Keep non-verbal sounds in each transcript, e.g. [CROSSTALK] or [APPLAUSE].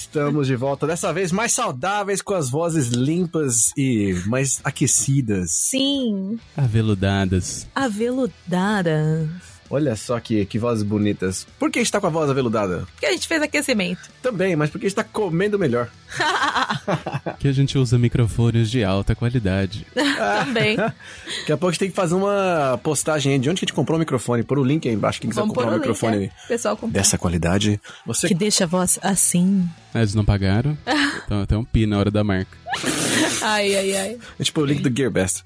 Estamos de volta, dessa vez mais saudáveis, com as vozes limpas e mais aquecidas. Sim. Aveludadas. Aveludadas. Olha só que, que vozes bonitas. Por que está com a voz aveludada? Porque a gente fez aquecimento. Também, mas porque está comendo melhor. [LAUGHS] que a gente usa microfones de alta qualidade. [LAUGHS] Também. [LAUGHS] Daqui a pouco a gente tem que fazer uma postagem aí de onde que a gente comprou o microfone. Por o link aí embaixo, quem quiser Vamos comprar um o link, microfone é. aí. Pessoal comprar. dessa qualidade. Você Que deixa a voz assim. Ah, Eles não pagaram? Então até um pi na hora da marca. [LAUGHS] Ai, ai, ai. É tipo o link do GearBest.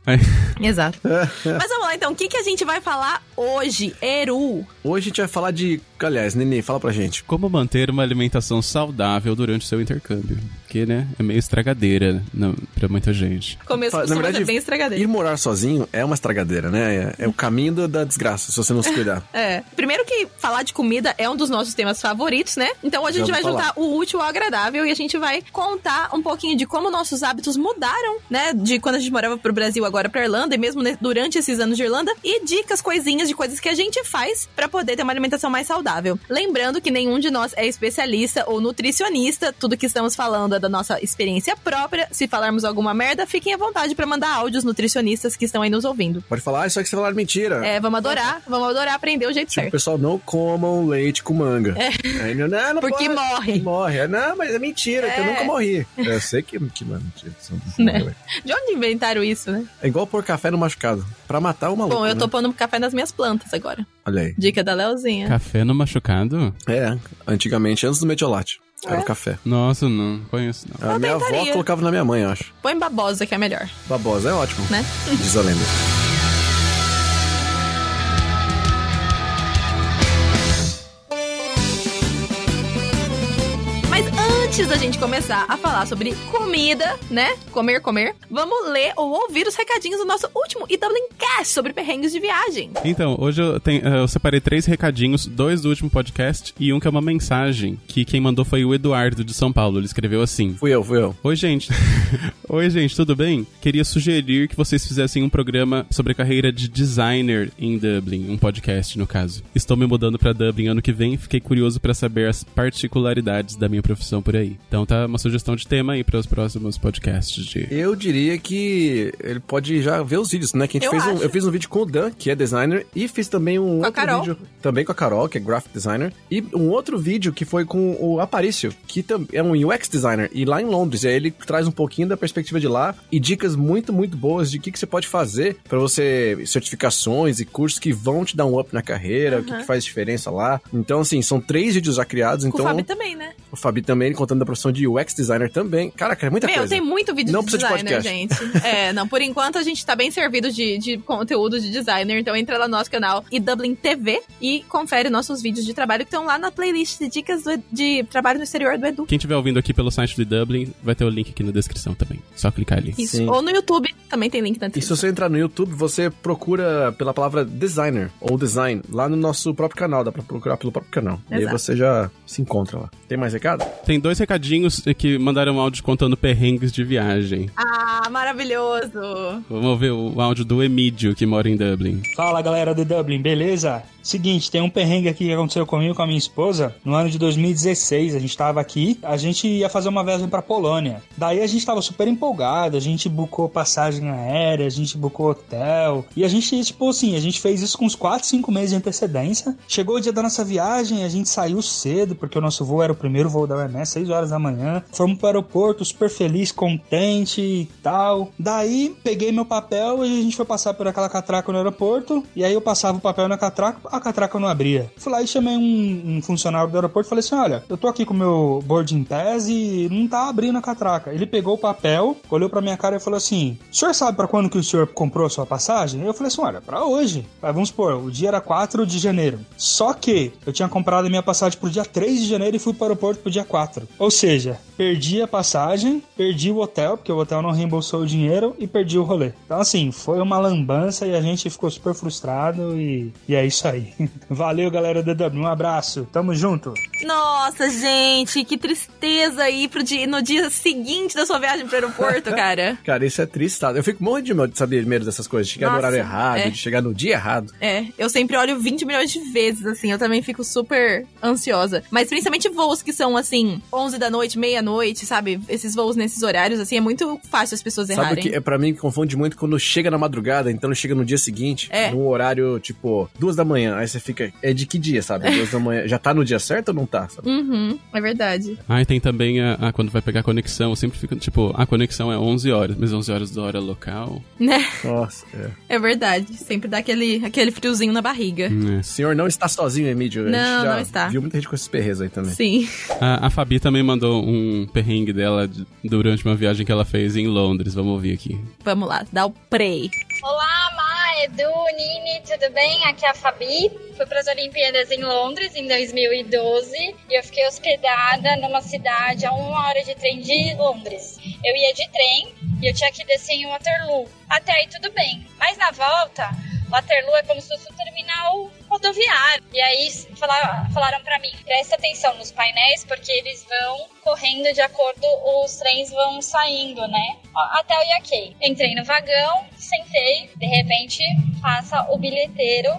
Exato. [LAUGHS] Mas vamos lá então, o que, que a gente vai falar hoje, Eru? Hoje a gente vai falar de. Aliás, Nenê, fala pra gente. como manter uma alimentação saudável durante o seu intercâmbio? Que, né, é meio estragadeira na, pra muita gente. Começo Fa- costuma ser bem estragadeiro. ir morar sozinho é uma estragadeira, né? É, é o caminho da- da desgraça, se você não se cuidar. [LAUGHS] É. Primeiro que falar de comida é um dos nossos temas favoritos, né? Então hoje a gente vai falar. juntar o útil ao agradável e a gente vai contar um pouquinho de como nossos hábitos mudaram, né? De quando a gente morava pro Brasil agora pra Irlanda e mesmo ne- durante esses anos de Irlanda e dicas, coisinhas de coisas que a gente faz pra poder ter uma alimentação mais saudável. Lembrando que nenhum de nós é especialista ou nutricionista, tudo que estamos falando é da nossa experiência própria. Se falarmos alguma merda, fiquem à vontade pra mandar áudios nutricionistas que estão aí nos ouvindo. Pode falar, ah, isso aqui você falar mentira. É, vamos adorar, vamos adorar aprender o jeito Tipo, certo. pessoal, não comam leite com manga. Aí, não, não, não Porque pode. morre. Morre. É, Não, mas é mentira, que eu É. nunca morri. Eu sei que, que não é mentira. Né? é. De onde inventaram isso, né? É igual pôr café no machucado. Pra matar o maluco. Bom, eu tô né? pondo café nas minhas plantas agora. Olha aí. Dica da Leozinha. Café no machucado? É, antigamente, antes do metiolate. Era É? o café. Nossa, não conheço não. A Eu minha avó tentaria. colocava na minha mãe, eu acho. Põe babosa que é melhor, Babosa é ótimo. né? Diz a lenda. Antes da gente começar a falar sobre comida, né? Comer, comer, vamos ler ou ouvir os recadinhos do nosso último e Dublin Cast sobre perrengues de viagem. Então, hoje eu, tenho- eh, eu separei três recadinhos, dois do último podcast e um que é uma mensagem, que quem mandou foi o Eduardo de São Paulo. Ele escreveu assim: Fui eu, fui eu. Oi, gente. [LAUGHS] Oi, gente, tudo bem? Queria sugerir que vocês fizessem um programa sobre a carreira de designer em Dublin, um podcast, no caso. Estou me mudando pra Dublin ano que vem, fiquei curioso pra saber as particularidades da minha profissão por aí. Então tá uma sugestão de tema aí para os próximos podcasts de Eu diria que ele pode já ver os vídeos, né? Que a gente Eu fez um, eu fiz um vídeo com o Dan, que é designer, e fiz também um a outro Carol. vídeo também com a Carol, que é graphic designer, e um outro vídeo que foi com o Aparício, que é um UX designer, e lá em Londres, e aí ele traz um pouquinho da perspectiva de lá e dicas muito, muito boas de o que, que você pode fazer pra você, certificações e cursos que vão te dar um up na carreira, o que, que faz diferença lá. Então, assim, são três vídeos já criados, Com então o Fábio também, né? o Fabi também contando da profissão de UX designer também. Caraca, é muita Meu, coisa. tem muito vídeo Não de precisa de designer, podcast. gente. [LAUGHS] É, não, por enquanto a gente tá bem servido de, de conteúdo de designer, então entra lá no nosso canal e Dublin TV e confere nossos vídeos de trabalho que estão lá na playlist de dicas do- de trabalho no exterior do Edu. Quem estiver ouvindo aqui pelo site do Dublin, vai ter o link aqui na descrição também. Só clicar ali. Isso. Sim. Ou no YouTube, também tem link na E se descrição. você entrar no YouTube, você procura pela palavra designer ou design lá no nosso próprio canal, dá pra procurar pelo próprio canal. E aí Exato. você já se encontra lá. Tem mais recado? Tem dois recadinhos que mandaram áudio contando perrengues de viagem. Ah, maravilhoso! Vamos ver o áudio do Emídio, que mora em Dublin. Fala galera do Dublin, beleza? Seguinte, tem um perrengue aqui que aconteceu comigo com a minha esposa no ano de 2016. A gente tava aqui, a gente ia fazer uma viagem pra Polônia. Daí a gente tava super empolgado, a gente bucou passagem aérea, a gente bucou hotel. E a gente, tipo assim, a gente fez isso com uns 4, 5 meses de antecedência. Chegou o dia da nossa viagem, a gente saiu cedo, porque o nosso voo era o primeiro voo da UMS, 6 horas da manhã. Fomos pro aeroporto super feliz, contente e tal. Daí peguei meu papel e a gente foi passar por aquela catraca no aeroporto. E aí eu passava o papel na catraca, a catraca não abria. Fui lá e chamei um, um funcionário do aeroporto e falei assim: olha, eu tô aqui com o meu boarding pass e não tá abrindo a catraca. Ele pegou o papel, olhou pra minha cara e falou assim: o senhor sabe pra quando que o senhor comprou a sua passagem? Eu falei assim: olha, pra hoje. Aí vamos supor, o dia era 4 de janeiro. Só que eu tinha comprado a minha passagem pro dia 3 de janeiro e fui para o aeroporto pro dia 4. Ou seja, perdi a passagem, perdi o hotel, porque o hotel não reembolsou o dinheiro e perdi o rolê. Então, assim, foi uma lambança e a gente ficou super frustrado e, e é isso aí. [LAUGHS] Valeu, galera do DW. Um abraço. Tamo junto. Nossa, gente, que tristeza aí pro dia, no dia seguinte da sua viagem pro aeroporto, [LAUGHS] cara. Cara, isso é triste, tá? Eu fico morrendo de medo de saber medo dessas coisas, de chegar no Nossa, horário errado, é. de chegar no dia errado. É, eu sempre olho 20 milhões de vezes, assim, eu também fico super ansiosa. Mas principalmente voos que são, assim, 11 da noite, meia-noite, sabe? Esses voos nesses horários, assim, é muito fácil as pessoas Sabe o errarem. que é pra mim que confunde muito quando chega na madrugada, então chega no dia seguinte, É. num horário tipo duas da manhã, aí você fica, é de que dia, sabe? Duas da manhã, já tá no dia certo ou não tá? Sabe? Uhum, é verdade. Ah, e tem também a, a- quando vai pegar a conexão, eu sempre fico, tipo, a conexão é 11 horas, mas 11 horas da hora local. Né? Nossa, é. É verdade. Sempre dá aquele, aquele friozinho na barriga. Né? O senhor não está sozinho, Emílio. A gente Não, já não está. Viu muita gente com esses perres aí também. Sim. A, a Fabi também mandou um perrengue dela de- durante uma viagem que ela fez em Londres. Vamos ouvir aqui. Vamos lá, dá o play. Olá, Edu, Nini, tudo bem? Aqui é a Fabi. Fui para as Olimpíadas em Londres em 2012 e eu fiquei hospedada numa cidade a uma hora de trem de Londres. Eu ia de trem e eu tinha que descer em Waterloo. Até aí tudo bem, mas na volta, Waterloo é como se fosse um terminal rodoviário. E aí fala- falaram para mim, presta atenção nos painéis porque eles vão correndo de acordo os trens vão saindo, né? Até o Yaquei. Entrei no vagão, sentei, de repente passa o bilheteiro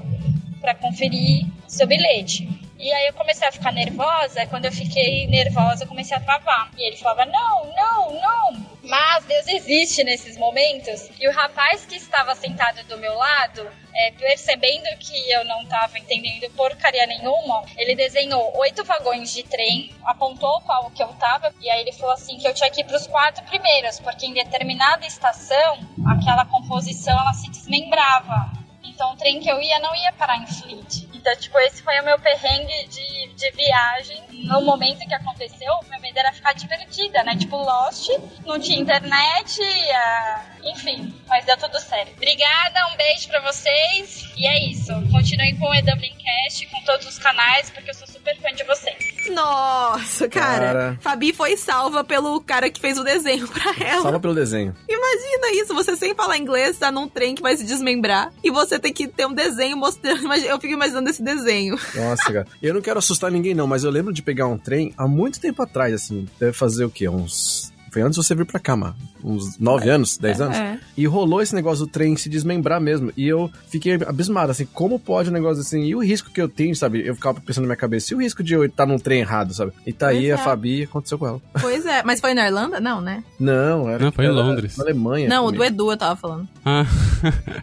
para conferir seu bilhete. E aí eu comecei a ficar nervosa, quando eu fiquei nervosa eu comecei a travar. E ele falava, não, não, não. Mas Deus existe nesses momentos. E o rapaz que estava sentado do meu lado, é, percebendo que eu não estava entendendo porcaria nenhuma, ele desenhou oito vagões de trem, apontou qual que eu tava, e aí ele falou assim que eu tinha que ir para os quatro primeiros, porque em determinada estação, aquela composição ela se desmembrava. Então o trem que eu ia não ia parar em Fleet. Então, tipo, esse foi o meu perrengue de, de viagem. No momento que aconteceu, meu medo era ficar divertida, né? Tipo, Lost, não tinha internet, ah, enfim, mas deu tudo certo. Obrigada, um beijo pra vocês. E é isso. Continuem com o EWCast, com todos os canais, porque eu sou super fã de vocês. Nossa, cara. Cara. Fabi foi salva pelo cara que fez o desenho pra ela. Salva pelo desenho. Imagina isso, você sem falar inglês, tá num trem que vai se desmembrar e você tem que ter um desenho mostrando. [LAUGHS] Eu fico imaginando esse desenho. Nossa, cara. Eu não quero assustar ninguém, não, mas eu lembro de pegar um trem há muito tempo atrás, assim. Deve fazer o quê? Uns. Foi antes de você vir pra cá, mano. Uns nove anos, dez anos. É. E rolou esse negócio do trem se desmembrar mesmo. E eu fiquei abismado, assim, como pode um negócio assim? E o risco que eu tenho, sabe? Eu ficava pensando na minha cabeça, e o risco de eu estar num trem errado, sabe? E tá aí Pois a é. Fabi, aconteceu com ela. Pois é, mas foi na Irlanda? Não, né? Não, era. Não, foi em Londres. Na Alemanha. Não, o do comigo. Edu eu tava falando. Ah,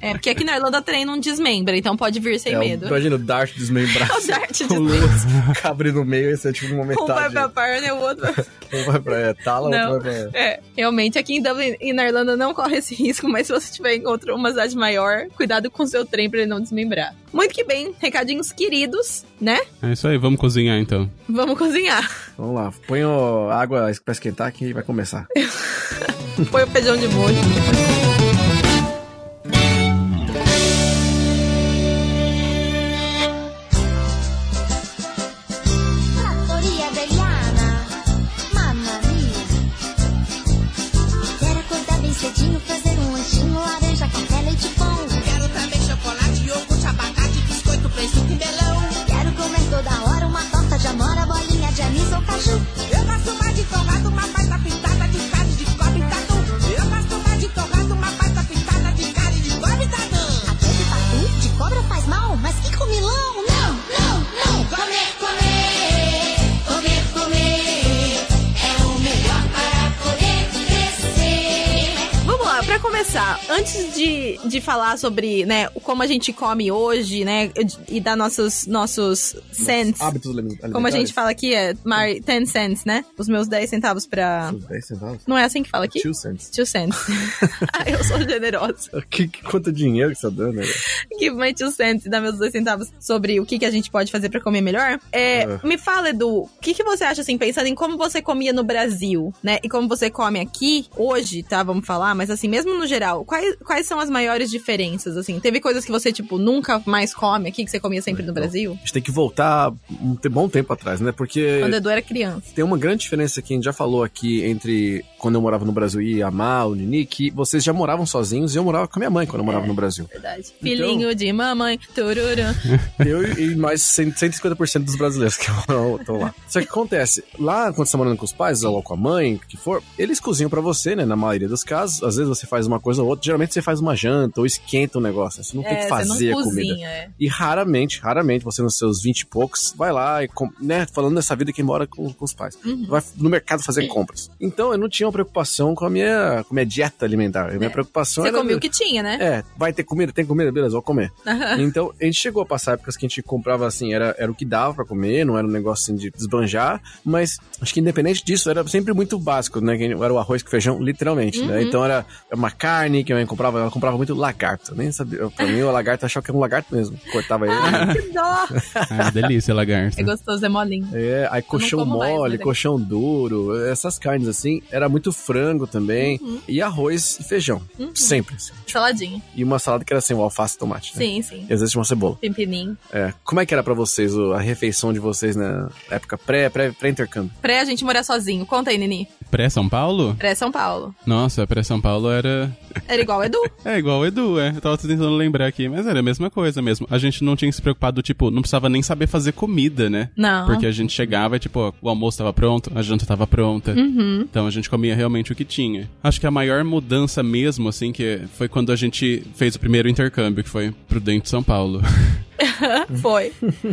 É, porque aqui na Irlanda trem não desmembra, então pode vir sem É, o- medo. Imagina o Dart desmembrar. [LAUGHS] O Dart o desmembra. [LAUGHS] Lewis cabre no meio, esse é tipo uma Um vai metade. pra perna e o outro vai [LAUGHS] Um vai pra é, tala, Não. outro vai pra. É, realmente, aqui em Dublin e na Irlanda não corre esse [LAUGHS] risco, mas se você estiver em outra, uma cidade maior, cuidado com o seu trem pra ele não desmembrar. Muito que bem, recadinhos queridos, né? é isso aí, vamos cozinhar então. Vamos cozinhar. Vamos lá, põe a água pra esquentar que vai começar. [LAUGHS] Põe o feijão de molho. Fazer um lanchinho, laranja, café, leite pão. Quero também chocolate, iogurte, abacate, biscoito, presunto e melão. Quero comer toda hora uma torta de amora, bolinha de anis ou caju. Começar, antes de, de falar sobre, né, como a gente come hoje, né, e dar nossos, nossos cents, Hábitos alimentares. como a gente fala aqui, é my 10 cents, né, os meus 10 centavos pra... 10 centavos? Não é assim que fala aqui? 2 cents. Two cents. [LAUGHS] ah, eu sou generosa. [LAUGHS] Que, que, quanto dinheiro que você tá dando, né? Give my two cents e dá meus dois centavos sobre o que, que a gente pode fazer pra comer melhor. É, Ah. Me fala, Edu, o que, que você acha, assim, pensando em como você comia no Brasil, né? E como você come aqui, hoje, tá? Vamos falar, mas assim, mesmo no geral, quais, quais são as maiores diferenças, assim? Teve coisas que você, tipo, nunca mais come aqui, que você comia sempre no Brasil? A gente tem que voltar um bom tempo atrás, né? Porque Quando Edu era criança. tem uma grande diferença que a gente já falou aqui entre quando eu morava no Brasil, e a o Nini, que vocês já moravam sozinhos e eu morava com a minha mãe quando eu morava no Brasil. Verdade. Filhinho de mamãe, tururã. [LAUGHS] Eu e mais 100 150% dos brasileiros que estão lá. Só que acontece, lá quando você tá morando com os pais ou com a mãe, o que for, eles cozinham pra você, né? Na maioria dos casos. Às vezes você faz uma coisa ou outra. Geralmente você faz uma janta ou esquenta um negócio. né? Você não tem que É, fazer você não a comida. cozinha, é. E raramente, raramente, você nos seus 20 e poucos, vai lá e, né, falando dessa vida que mora com, com os pais. Uhum. Vai no mercado fazer compras. Então eu não tinha uma preocupação com a minha, com a minha dieta alimentar. A minha preocupação Você era. comia o que tinha, né? É, vai ter comida, tem comida, beleza, vou comer. Então, a gente chegou a passar épocas que a gente comprava assim, era, era o que dava pra comer, não era um negócio assim de desbanjar, mas acho que independente disso, era sempre muito básico, né? Era o arroz com feijão, literalmente, Uhum. né? Então era uma carne que a mãe comprava, ela comprava muito lagarto. Nem sabia, pra mim o lagarto achava que era um lagarto mesmo. Cortava ele. Ai, que dó. [LAUGHS] Ah, delícia, lagarta. É gostoso, é molinho. É, aí colchão mais, mole, mas é colchão duro, essas carnes assim. Era muito frango também. Uhum. E arroz e feijão. Sempre. assim. Saladinha. E uma salada que era assim, o alface e tomate. Né? Sim, sim. E às vezes uma cebola. Pimpininho. É. Como é que era pra vocês a refeição de vocês na época pré, pré, pré-intercâmbio? Pré a gente morar sozinho. Conta aí, Nini. Pré-São Paulo? Pré São Paulo. Nossa, pré-São Paulo era. Era igual o Edu. É igual o Edu, é. Eu tava tentando lembrar aqui, mas era a mesma coisa mesmo. A gente não tinha se preocupado, tipo, não precisava nem saber fazer comida, né? Não. Porque a gente chegava e, tipo, o almoço tava pronto, a janta tava pronta. Uhum. Então a gente comia realmente o que tinha. Acho que a maior mudança mesmo, assim, que foi quando a gente fez o primeiro intercâmbio, que foi pro dentro de São Paulo. [LAUGHS] Foi.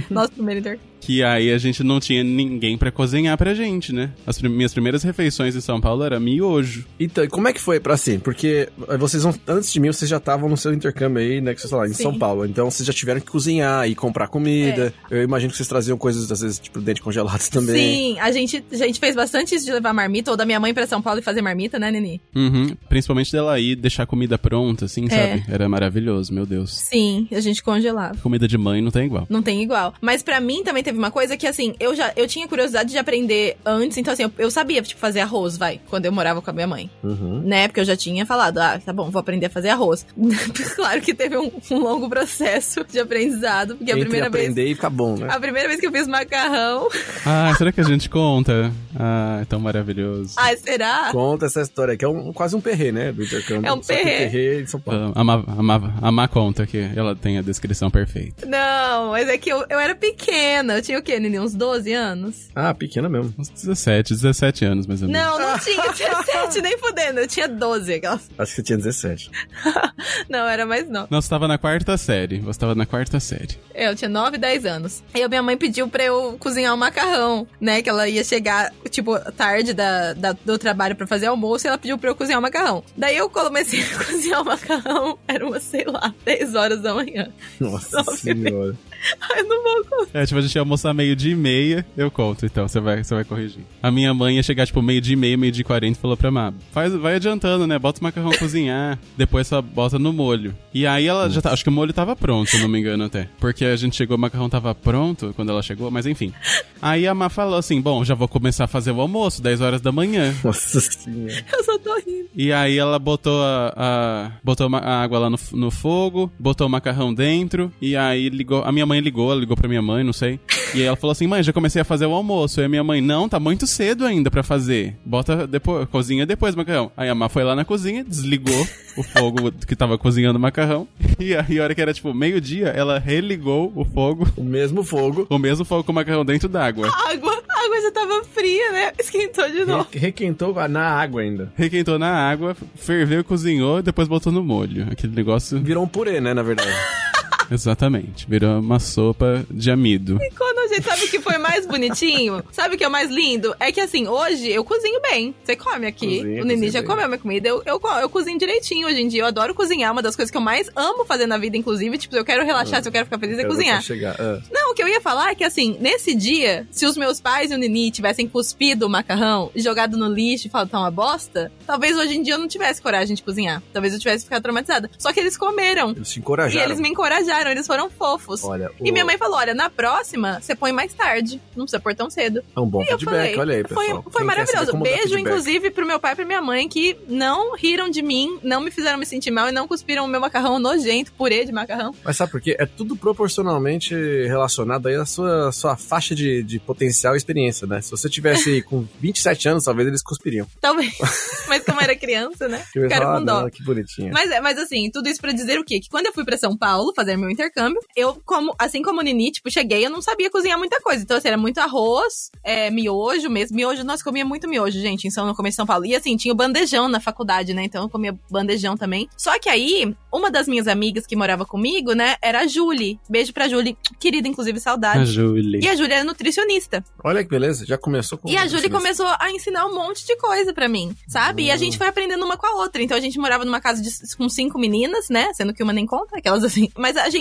Nosso primeiro intercâmbio. Que aí a gente não tinha ninguém pra cozinhar pra gente, né? As prim- minhas primeiras refeições em São Paulo era miojo. Então, e como é que foi pra assim? Porque eh, vocês vão, antes de mim, vocês já estavam no seu intercâmbio aí, né? Que vocês falaram, em Sim. São Paulo. Então vocês já tiveram que cozinhar e comprar comida. Eu imagino que vocês traziam coisas, às vezes, tipo, dente congelados [LAUGHS] também. Sim, a gente, a gente fez bastante isso de levar marmita, ou da minha mãe pra São Paulo e fazer marmita, né, Nini? Uhum. Principalmente dela ir deixar a comida pronta, assim, É. sabe? Era maravilhoso, meu Deus. Sim, a gente congelava. Comida de mãe não tem igual. Não tem igual. Mas pra mim também teve uma coisa que, assim, eu já eu tinha curiosidade de aprender antes. Então, assim, eu, eu sabia, tipo, fazer arroz, vai, quando eu morava com a minha mãe. Uhum. Né? Porque eu já tinha falado, ah, tá bom, vou aprender a fazer arroz. [LAUGHS] claro que teve um, um longo processo de aprendizado, porque a Entre primeira vez. aprender e ficar bom, né? A primeira vez que eu fiz macarrão. [LAUGHS] Ah, será que a gente conta? Ah, é tão maravilhoso. Ai, será? Conta essa história que é um, quase um perrê, né? Do intercâmbio. É um perrê. perrê de São Paulo. Ah, A Má- a Má- a Má conta que ela tem a descrição perfeita. Não, mas é que eu, eu era pequena. Eu tinha o quê, Nini? Uns 12 anos? Ah, pequena mesmo. Uns 17, 17 anos mais ou menos. Não, não [LAUGHS] tinha 17, nem fudendo. Eu tinha 12. Aquelas... Acho que você tinha 17. [LAUGHS] Não, era mais não. Não, você tava na quarta série. Você tava na quarta série. É, Eu tinha 9, 10 anos. Aí a minha mãe pediu pra eu cozinhar um macarrão, né? Que ela ia chegar, tipo, tarde da, da- do trabalho pra fazer almoço e ela pediu pra eu cozinhar o macarrão. Daí eu comecei [LAUGHS] a cozinhar o macarrão, era umas, sei lá, 10 horas da manhã. Nossa Nove senhora. [LAUGHS] Ai, não vou contar. É, tipo, a gente ia almoçar meio dia e meia, eu conto, então, você vai, você vai corrigir. A minha mãe ia chegar, tipo, meio dia e meia, meio dia e quarenta e falou pra Má, faz, vai adiantando, né, bota o macarrão cozinhar, [LAUGHS] depois só bota no molho. E aí ela já tá, acho que o molho tava pronto, se não me engano até. Porque a gente chegou, o macarrão tava pronto quando ela chegou, mas enfim. Aí a Má falou assim, bom, já vou começar a fazer o almoço, 10 horas da manhã. Nossa senhora. [LAUGHS] Eu só tô rindo. E aí ela botou a, a- botou a água lá no, no fogo, botou o macarrão dentro, e aí ligou. A minha mãe ligou, ela ligou pra minha mãe, não sei. E aí ela falou assim: mãe, já comecei a fazer o almoço. E a minha mãe, não, tá muito cedo ainda pra fazer. Bota depois, cozinha depois macarrão. Aí a Má foi lá na cozinha, desligou o fogo [LAUGHS] que tava cozinhando o macarrão. E aí, a hora que era tipo meio-dia, ela religou o fogo, O mesmo fogo. o mesmo fogo com o macarrão dentro d'água. Água, a água já tava fria, né? Esquentou de novo. Re- Requentou na água ainda. Requentou na água, ferveu, cozinhou, depois botou no molho. Aquele negócio. Virou um purê, né, na verdade. [LAUGHS] [LAUGHS] Exatamente. Virou uma sopa de amido. E quando a gente sabe o que foi mais bonitinho, [LAUGHS] sabe o que é mais lindo? É que assim, hoje eu cozinho bem. Você come aqui. Cozinha, o Nini já bem. comeu minha comida. Eu, eu, eu cozinho direitinho hoje em dia. Eu adoro cozinhar. Uma das coisas que eu mais amo fazer na vida, inclusive. Tipo, se eu quero relaxar, se eu quero ficar feliz, é cozinhar. Ah. Não, o que eu ia falar é que assim, nesse dia, se os meus pais e o Nini tivessem cuspido o macarrão e jogado no lixo e falado tá uma bosta, talvez hoje em dia eu não tivesse coragem de cozinhar. Talvez eu tivesse ficado traumatizada. Só que eles comeram. Eles te E encorajaram. eles me encorajaram, eles foram fofos. Olha, E o- minha mãe falou: olha, na próxima, você põe mais tarde. Não precisa pôr tão cedo. É um bom E feedback, falei, olha aí, foi, pessoal. foi quer maravilhoso. Beijo, inclusive, pro meu pai e pra minha mãe, que não riram de mim, não me fizeram me sentir mal e não cuspiram o meu macarrão nojento, purê de macarrão. Mas sabe por quê? É tudo proporcionalmente relacionado aí à sua, sua faixa de, de potencial e experiência, né? Se você tivesse com [LAUGHS] 27 anos, talvez eles cuspiriam. Talvez. [LAUGHS] Mas como era criança, né? Ficaram falar, com dó. "Ah, que bonitinha. Mas, é- mas assim, tudo isso pra dizer o quê? Que quando eu fui pra São Paulo fazer meu intercâmbio, eu, como, assim como o Nini, tipo, cheguei, eu não sabia cozinhar muita coisa. Então, assim, era muito arroz, é, miojo mesmo. Miojo, nós comia muito miojo, gente, em São, no começo de São Paulo. E assim, tinha o bandejão na faculdade, né? Então eu comia bandejão também. Só que aí, uma das minhas amigas que morava comigo, né, era a Julie. Beijo pra Julie, querida, inclusive, A saudade. Julie. E a Julie era nutricionista. Olha que beleza, já começou com E a Julie começou a ensinar um monte de coisa pra mim, sabe? E a Hum. gente foi aprendendo uma com a outra. Então a gente morava numa casa de- com cinco meninas, né? Sendo que uma nem conta, aquelas assim. Mas a gente,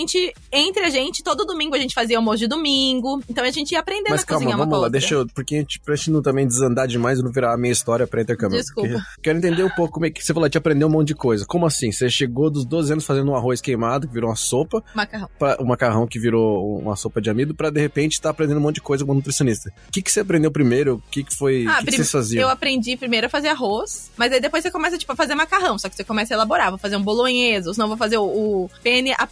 entre a gente, todo domingo a gente fazia almoço de domingo. Então a gente ia aprendendo Mas a calma, cozinhar uma vamos com a lá, outra. deixa eu. Porque a gente, pra gente não também desandar demais e não virar a minha história pra intercâmbio. Desculpa. Quero entender um pouco como é que você falou, a gente aprendeu um monte de coisa. Como assim? Você chegou dos 12 anos fazendo um arroz queimado, que virou uma sopa, Macarrão. pra, um macarrão que virou uma sopa de amido, pra de repente estar aprendendo um monte de coisa como nutricionista. O que, que você aprendeu primeiro? O que, que foi. Ah, que, que vocês faziam? Eu aprendi primeiro a fazer arroz, mas aí depois você começa, tipo, a fazer macarrão. Só que você começa a elaborar. Vou fazer um bolonhesa, ou senão vou fazer o, o penne à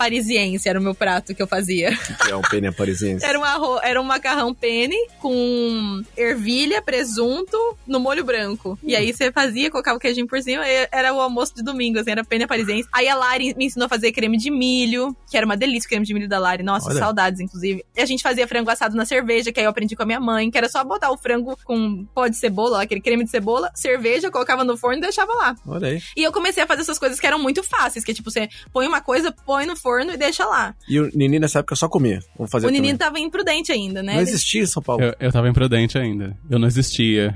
parisiense, era o meu prato que eu fazia. O que é um penne parisiense? Era um, arroz, era um macarrão penne com ervilha, presunto no molho branco. E aí você fazia, colocava o queijinho por cima, era o almoço de domingo, assim, era penne parisiense. Aí a Lari me ensinou a fazer creme de milho, que era uma delícia o creme de milho da Lari. Nossa, Olha. saudades, inclusive. E a gente fazia frango assado na cerveja, que aí eu aprendi com a minha mãe, que era só botar o frango com pó de cebola, aquele creme de cebola, cerveja, colocava no forno e deixava lá. Olha aí. E eu comecei a fazer essas coisas que eram muito fáceis, que tipo, você põe uma coisa, põe no forno e deixa lá. E o Nini nessa época só comia. Vamos fazer o Nini também. tava imprudente ainda, né? Não Ele- existia em São Paulo. Eu, eu tava imprudente ainda. Eu não existia.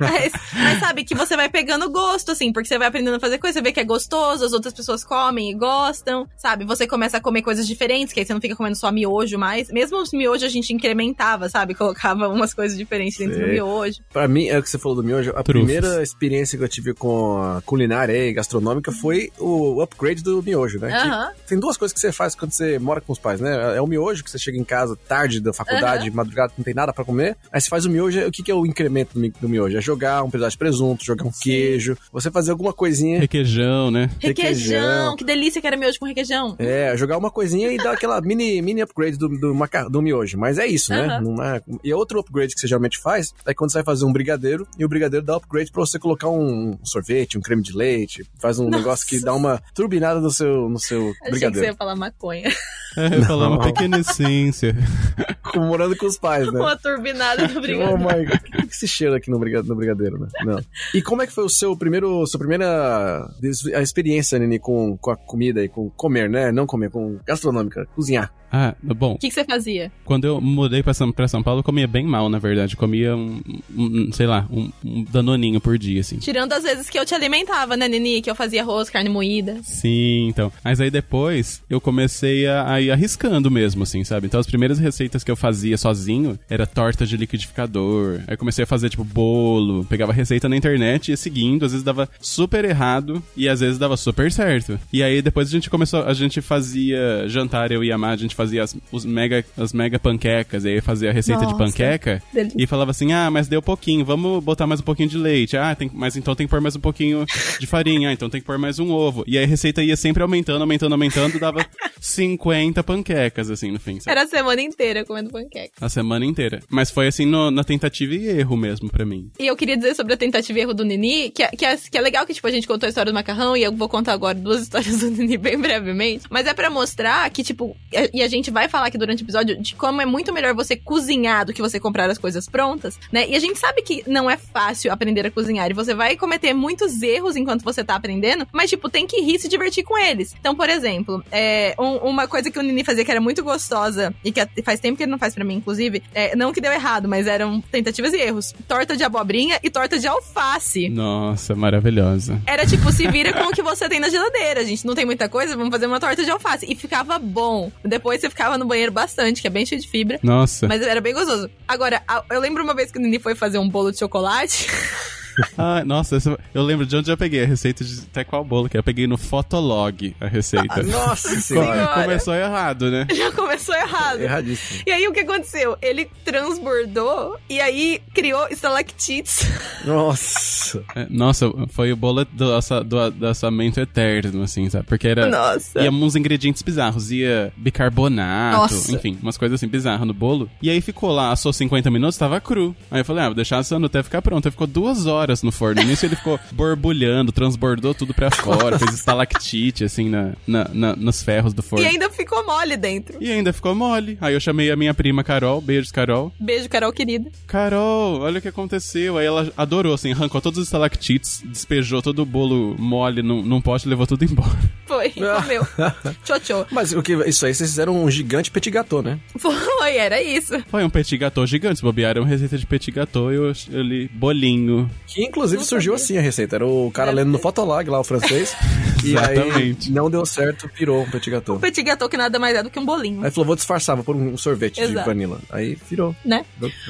Mas, mas sabe que você vai pegando gosto, assim, porque você vai aprendendo a fazer coisa, você vê que é gostoso, as outras pessoas comem e gostam, sabe? Você começa a comer coisas diferentes, que aí você não fica comendo só miojo mais. Mesmo os miojos a gente incrementava, sabe? Colocava umas coisas diferentes dentro do Sei. miojo. Pra mim, é o que você falou do miojo, a Trufas. primeira experiência que eu tive com a culinária e gastronômica foi o upgrade do miojo, né? Que Aham. tem duas coisas que você faz quando você mora com os pais, né? É o miojo, que você chega em casa tarde da faculdade, madrugada, não tem nada pra comer. Aí você faz o miojo, o que, que é o incremento do, mi- do miojo? É jogar um pedaço de presunto, jogar um queijo, você fazer alguma coisinha. Requeijão, né? Requeijão, Requeijão. que delícia que era miojo com requeijão. É, jogar uma coisinha e dar aquela mini, mini upgrade do, do, do miojo. Mas é isso, né? Aham. Não é- E outro upgrade que você geralmente faz é quando você vai fazer um brigadeiro e o brigadeiro dá upgrade pra você colocar um sorvete, um creme de leite, faz um Nossa. negócio que dá uma turbinada no seu, no seu [LAUGHS] Achei que você ia falar maconha. [LAUGHS] É, eu ia falar uma pequena essência. [LAUGHS] Morando com os pais, né? Uma turbinada do Oh brigadeiro. my God, o que, se cheira aqui no briga- no brigadeiro, né? Não. E como é que foi o seu primeiro, sua primeira a experiência, Nini, com, com a comida e com comer, né? Não comer, com gastronômica, cozinhar. Ah, bom, O que, que você fazia? quando eu mudei pra São, pra São Paulo, eu comia bem mal, na verdade. Eu comia um, um- sei lá, um, um danoninho por dia, assim. Tirando as vezes que eu te alimentava, né, Nini? Que eu fazia arroz, carne moída. Sim, então. Mas aí depois eu comecei a, a ir arriscando mesmo, assim, sabe? Então as primeiras receitas que eu fazia sozinho era torta de liquidificador. Aí eu comecei a fazer, tipo, bolo. Pegava receita na internet e ia seguindo. Às vezes dava super errado e às vezes dava super certo. E aí depois a gente começou, a gente fazia jantar, eu e a Má, a gente fazia as, os mega, as mega panquecas. E aí fazia a receita de Nossa, panqueca delícia. e falava assim: ah, mas deu pouquinho, vamos botar mais um pouquinho de leite. Ah, tem, mas então tem que pôr mais um pouquinho de farinha. Ah, então tem que pôr mais um ovo. E aí a receita ia sempre aumentando, aumentando, aumentando, dava 50 panquecas, assim, no fim. sabe? Era a semana inteira comendo panqueca. A semana inteira. Mas foi assim no- na tentativa e erro mesmo pra mim. E eu queria dizer sobre a tentativa e erro do Nini, que é, que, é, que é legal que, tipo, a gente contou a história do macarrão e eu vou contar agora duas [LAUGHS] histórias do Nini bem brevemente. Mas é pra mostrar que, tipo, é- e a gente vai falar aqui durante o episódio de como é muito melhor você cozinhar do que você comprar as coisas prontas, né? E a gente sabe que não é fácil aprender a cozinhar e você vai cometer muitos erros enquanto você tá aprendendo, mas, tipo, tem que rir e se divertir com eles. Então, por exemplo, é, um- uma coisa que o Nini fazia que era muito gostosa e que faz tempo que ele não faz pra mim, inclusive, é, não que deu errado, mas eram tentativas e erros. Torta de abobrinha e torta de alface. Nossa, maravilhosa. Era tipo, se vira com o que [LAUGHS] você tem na geladeira. Gente não tem muita coisa, vamos fazer uma torta de alface. E ficava bom. Depois você ficava no banheiro bastante, que é bem cheio de fibra. Nossa. Mas era bem gostoso. Agora, eu lembro uma vez que o Nini foi fazer um bolo de chocolate. [LAUGHS] Ah, nossa, essa- eu lembro de onde eu peguei a receita de até qual bolo que é. Eu peguei no Fotolog a receita. Nossa [LAUGHS] Co- senhora. Começou errado, né? [LAUGHS] Já começou errado. Erradíssimo. E aí o que aconteceu? Ele transbordou e aí criou estalactites. Nossa. É, Nossa, foi o bolo do, assa- do, do assamento eterno, assim, sabe? Porque era. Nossa. Ia uns ingredientes bizarros, ia bicarbonato, Nossa. enfim, umas coisas assim bizarras no bolo. E aí ficou lá, assou 50 minutos, tava cru. Aí eu falei, ah, vou deixar assando até ficar pronto. Aí ficou duas horas no forno. Nisso ele ficou borbulhando, transbordou tudo pra fora, fez estalactite, assim, na, na, na- nos ferros do forno. E ainda ficou mole dentro. E ainda ficou mole. Aí eu chamei a minha prima Carol, beijos Carol. Beijo, Carol querida. Carol, olha o que aconteceu. Aí ela adorou, assim, arrancou todos os estalactites, despejou todo o bolo mole num, num pote e levou tudo embora. Foi, [LAUGHS] comeu. [LAUGHS] Tchotchô. Mas o que, isso aí, vocês fizeram um gigante petit gâteau, né? Foi, era isso. Foi um petit gâteau gigante, se bobear, era uma receita de petit gâteau e eu, eu li bolinho. Que inclusive Não surgiu sabia. assim a receita. Era o cara lendo no Fotolog lá, o francês. [LAUGHS] e aí Exatamente. não deu certo, virou um petit gâteau. Um petit gâteau que nada mais é do que um bolinho, Aí falou, vou disfarçar, vou pôr um sorvete de Exato. vanilla. Aí virou. né?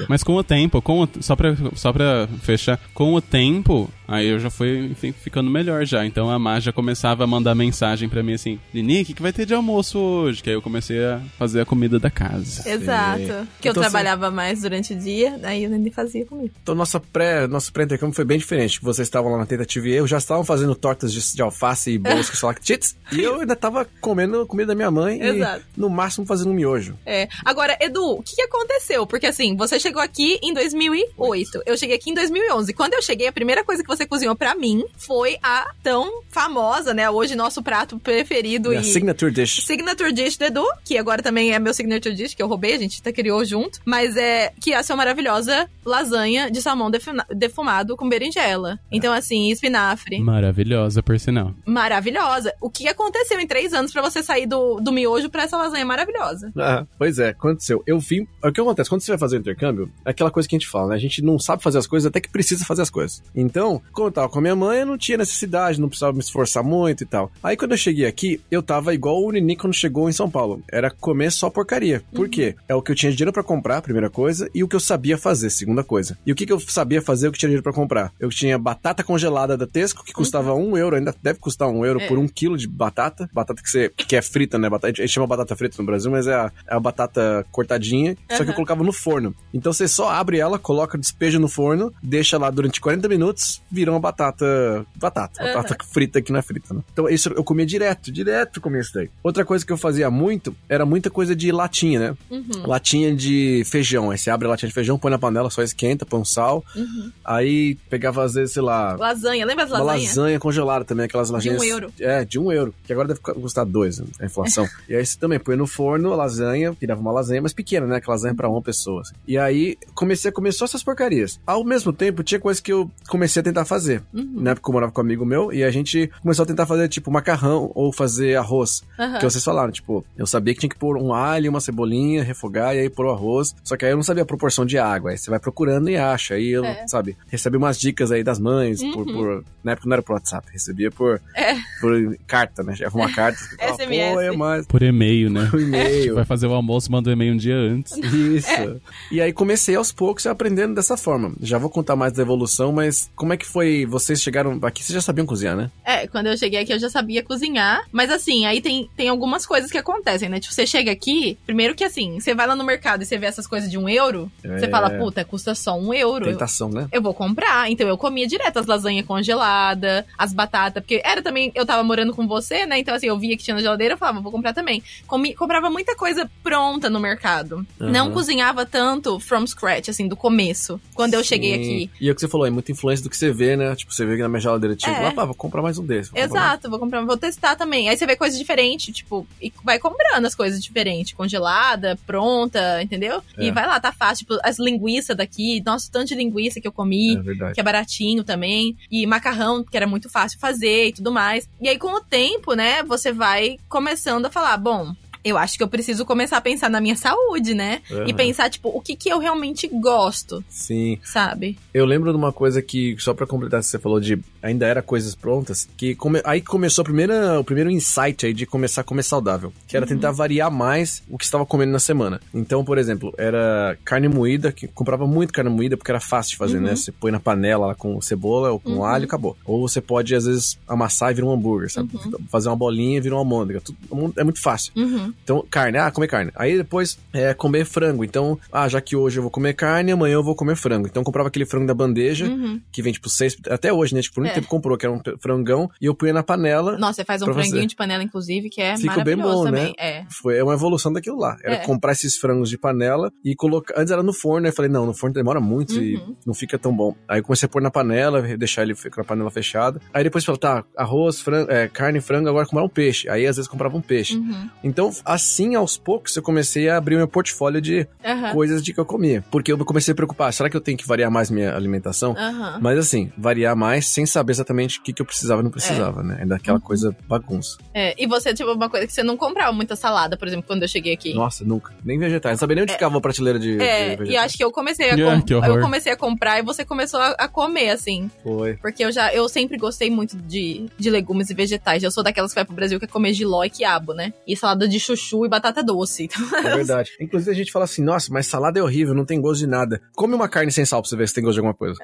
Mas com o tempo, com o, só, pra, só pra fechar, com o tempo, aí eu já fui enfim, ficando melhor já. Então a Má já começava a mandar mensagem pra mim assim: Lini, o que, que vai ter de almoço hoje? Que aí eu comecei a fazer a comida da casa. Exato. Que eu Então, trabalhava mais durante o dia, aí eu nem fazia comigo. Então nossa pré, nosso pré-intercâmbio foi bem diferente. Vocês estavam lá na tentativa e erro, já estavam fazendo tortas de, de alface e bolos com salactites. e eu ainda tava comendo comida da minha mãe Exato. e no máximo fazendo um miojo. É. Agora, Edu, o que, que aconteceu? Porque assim, você chegou aqui em 2008. Eu cheguei aqui em 2011. Quando eu cheguei, a primeira coisa que você cozinhou pra mim foi a tão famosa, né? Hoje nosso prato preferido Minha e signature dish. signature dish do Edu, que agora também é meu signature dish, que eu roubei, a gente até criou junto. Mas é que é a sua maravilhosa lasanha de salmão defumado com berinjela. Então, assim, espinafre. Maravilhosa, por sinal. Maravilhosa. O que aconteceu em três anos pra você sair do, do miojo pra essa lasanha maravilhosa? Ah, pois é, aconteceu. Eu vim. O que acontece? Quando você vai fazer o intercâmbio, é aquela coisa que a gente fala, né? A gente não sabe fazer as coisas até que precisa fazer as coisas. Então, quando eu tava com a minha mãe, eu não tinha necessidade, não precisava me esforçar muito e tal. Aí quando eu cheguei aqui, eu tava igual o Nini quando chegou em São Paulo. Era comer só porcaria. Por quê? É o que eu tinha dinheiro pra comprar, primeira coisa, e o que eu sabia fazer, segunda coisa. E o que, que eu sabia fazer, o que tinha dinheiro pra comprar? Eu tinha batata congelada da Tesco, que custava um euro, ainda deve custar um euro É. por um quilo de batata. Batata que, você, que é frita, né? Batata, a gente chama batata frita no Brasil, mas é a, é a batata cortadinha, só que eu colocava no forno. Então você só abre ela, coloca, despeja no forno, deixa lá durante 40 minutos, vira uma batata. Batata. Batata frita que não é frita, né? Então isso eu comia direto, direto comia isso daí. Outra coisa que eu fazia muito era muita coisa de latinha, né? Uhum. Latinha de feijão. Aí você abre a latinha de feijão, põe na panela, só esquenta, põe um sal. Uhum. Aí pegava, às vezes, sei lá, Lasanha, lembra as lasanhas? lasanha congelada também, aquelas lasanhas. um euro. É, de um euro. Que agora deve custar dois, né, a inflação. [LAUGHS] e aí você também põe no forno a lasanha, virava uma lasanha mais pequena, né? Aquela lasanha pra uma pessoa. assim. E aí comecei a comer só essas porcarias. Ao mesmo tempo, tinha coisa que eu comecei a tentar fazer. Uhum. Na época eu morava com um amigo meu e a gente começou a tentar fazer, tipo, macarrão ou fazer arroz. Aham. Que vocês falaram, tipo, eu sabia que tinha que pôr um alho, uma cebolinha, refogar e aí pôr o arroz. Só que aí eu não sabia a proporção de água. Aí você vai procurando e acha. Aí eu, É. sabe, recebe umas dicas aí das mães, por, Uhum. por- Na época não era por WhatsApp, recebia por, É. por carta, né? Chegava uma carta. ah, SMS. Pô, é mais. Por e-mail, né? Por e-mail. Vai fazer o almoço, manda o e-mail um dia antes. [LAUGHS] Isso. É. E aí comecei aos poucos aprendendo dessa forma. Já vou contar mais da evolução, mas como é que foi? Vocês chegaram aqui, vocês já sabiam cozinhar, né? É, quando eu cheguei aqui eu já sabia cozinhar. Mas assim, aí tem, tem algumas coisas que acontecem, né? Tipo, você chega aqui, primeiro que assim, você vai lá no mercado e você vê essas coisas de um euro, você É. fala, puta, custa só um euro. Eu- Tentação, né? Eu vou comprar. Então eu comia direto as lasanhas congeladas, as batatas, porque era também, eu tava morando com você, né? Então assim, eu via que tinha na geladeira, eu falava, vou comprar também. Comi, comprava muita coisa pronta no mercado. Aham. Não cozinhava tanto from scratch, assim, do começo, quando eu cheguei aqui. E é o que você falou, é muita influência do que você vê, né? Tipo, você vê que na minha geladeira tinha, É. pá, vou comprar mais um desse. vou comprar Exato, vou comprar, vou testar também. Aí você vê coisas diferentes, tipo, e vai comprando as coisas diferentes, congelada, pronta, entendeu? É. E vai lá, tá fácil. Tipo, as linguiças daqui, nossa, tanto de linguiça que eu comi. É que é baratinho também, e macarrão, que era muito fácil fazer e tudo mais. E aí, com o tempo, né, você vai começando a falar, bom, eu acho que eu preciso começar a pensar na minha saúde, né? E Aham. pensar, tipo, o que que eu realmente gosto, Sim. sabe? Eu lembro de uma coisa que, só pra completar, você falou de ainda era coisas prontas, que come- aí começou a primeira, o primeiro insight aí de começar a comer saudável, que era tentar variar mais o que estava comendo na semana. Então, por exemplo, era carne moída, que comprava muito carne moída porque era fácil de fazer, né? Você põe na panela lá com cebola ou com alho e acabou. Ou você pode, às vezes, amassar e virar um hambúrguer, sabe? Fazer uma bolinha e virar uma almôndega. Tudo- É muito fácil. Uhum. Então, carne, ah, comer carne. Aí depois, é, comer frango. Então, ah, já que hoje eu vou comer carne, amanhã eu vou comer frango. Então, eu comprava aquele frango da bandeja, Uhum. que vem tipo seis, até hoje, né? Tipo, por muito É. tempo comprou, que era um frangão, e eu punha na panela. Nossa, você faz um franguinho de panela, inclusive, que é Fica bem maravilhoso bom, também. né? É. Foi uma evolução daquilo lá. Era É. comprar esses frangos de panela e colocar. Antes era no forno, aí eu falei, não, no forno demora muito e Uhum. não fica tão bom. Aí eu comecei a pôr na panela, deixar ele com a panela fechada. Aí depois falei, tá, arroz, frango, é, carne, frango, agora comprar um peixe. Aí às vezes comprava um peixe. Uhum. Então, assim, aos poucos, eu comecei a abrir o meu portfólio de coisas de que eu comia. Porque eu comecei a preocupar, será que eu tenho que variar mais minha alimentação? Mas assim, variar mais sem saber exatamente o que, que eu precisava e não precisava, né? É daquela coisa bagunça. É, e você, tipo, uma coisa que você não comprava muita salada, por exemplo, quando eu cheguei aqui. Nossa, nunca. Nem vegetais. Não sabia nem onde ficava a prateleira de, de É, vegetais. e acho que eu comecei a Ah, com- que horror. eu comecei a comprar e você começou a, a comer, assim. Foi. Porque eu já, eu sempre gostei muito de, de legumes e vegetais. Eu sou daquelas que vai pro Brasil que é comer giló e quiabo, né? E salada de chuchu e batata doce. Então, É verdade. Inclusive a gente fala assim, nossa, mas salada é horrível, não tem gosto de nada. Come uma carne sem sal pra você ver se tem gosto de alguma coisa.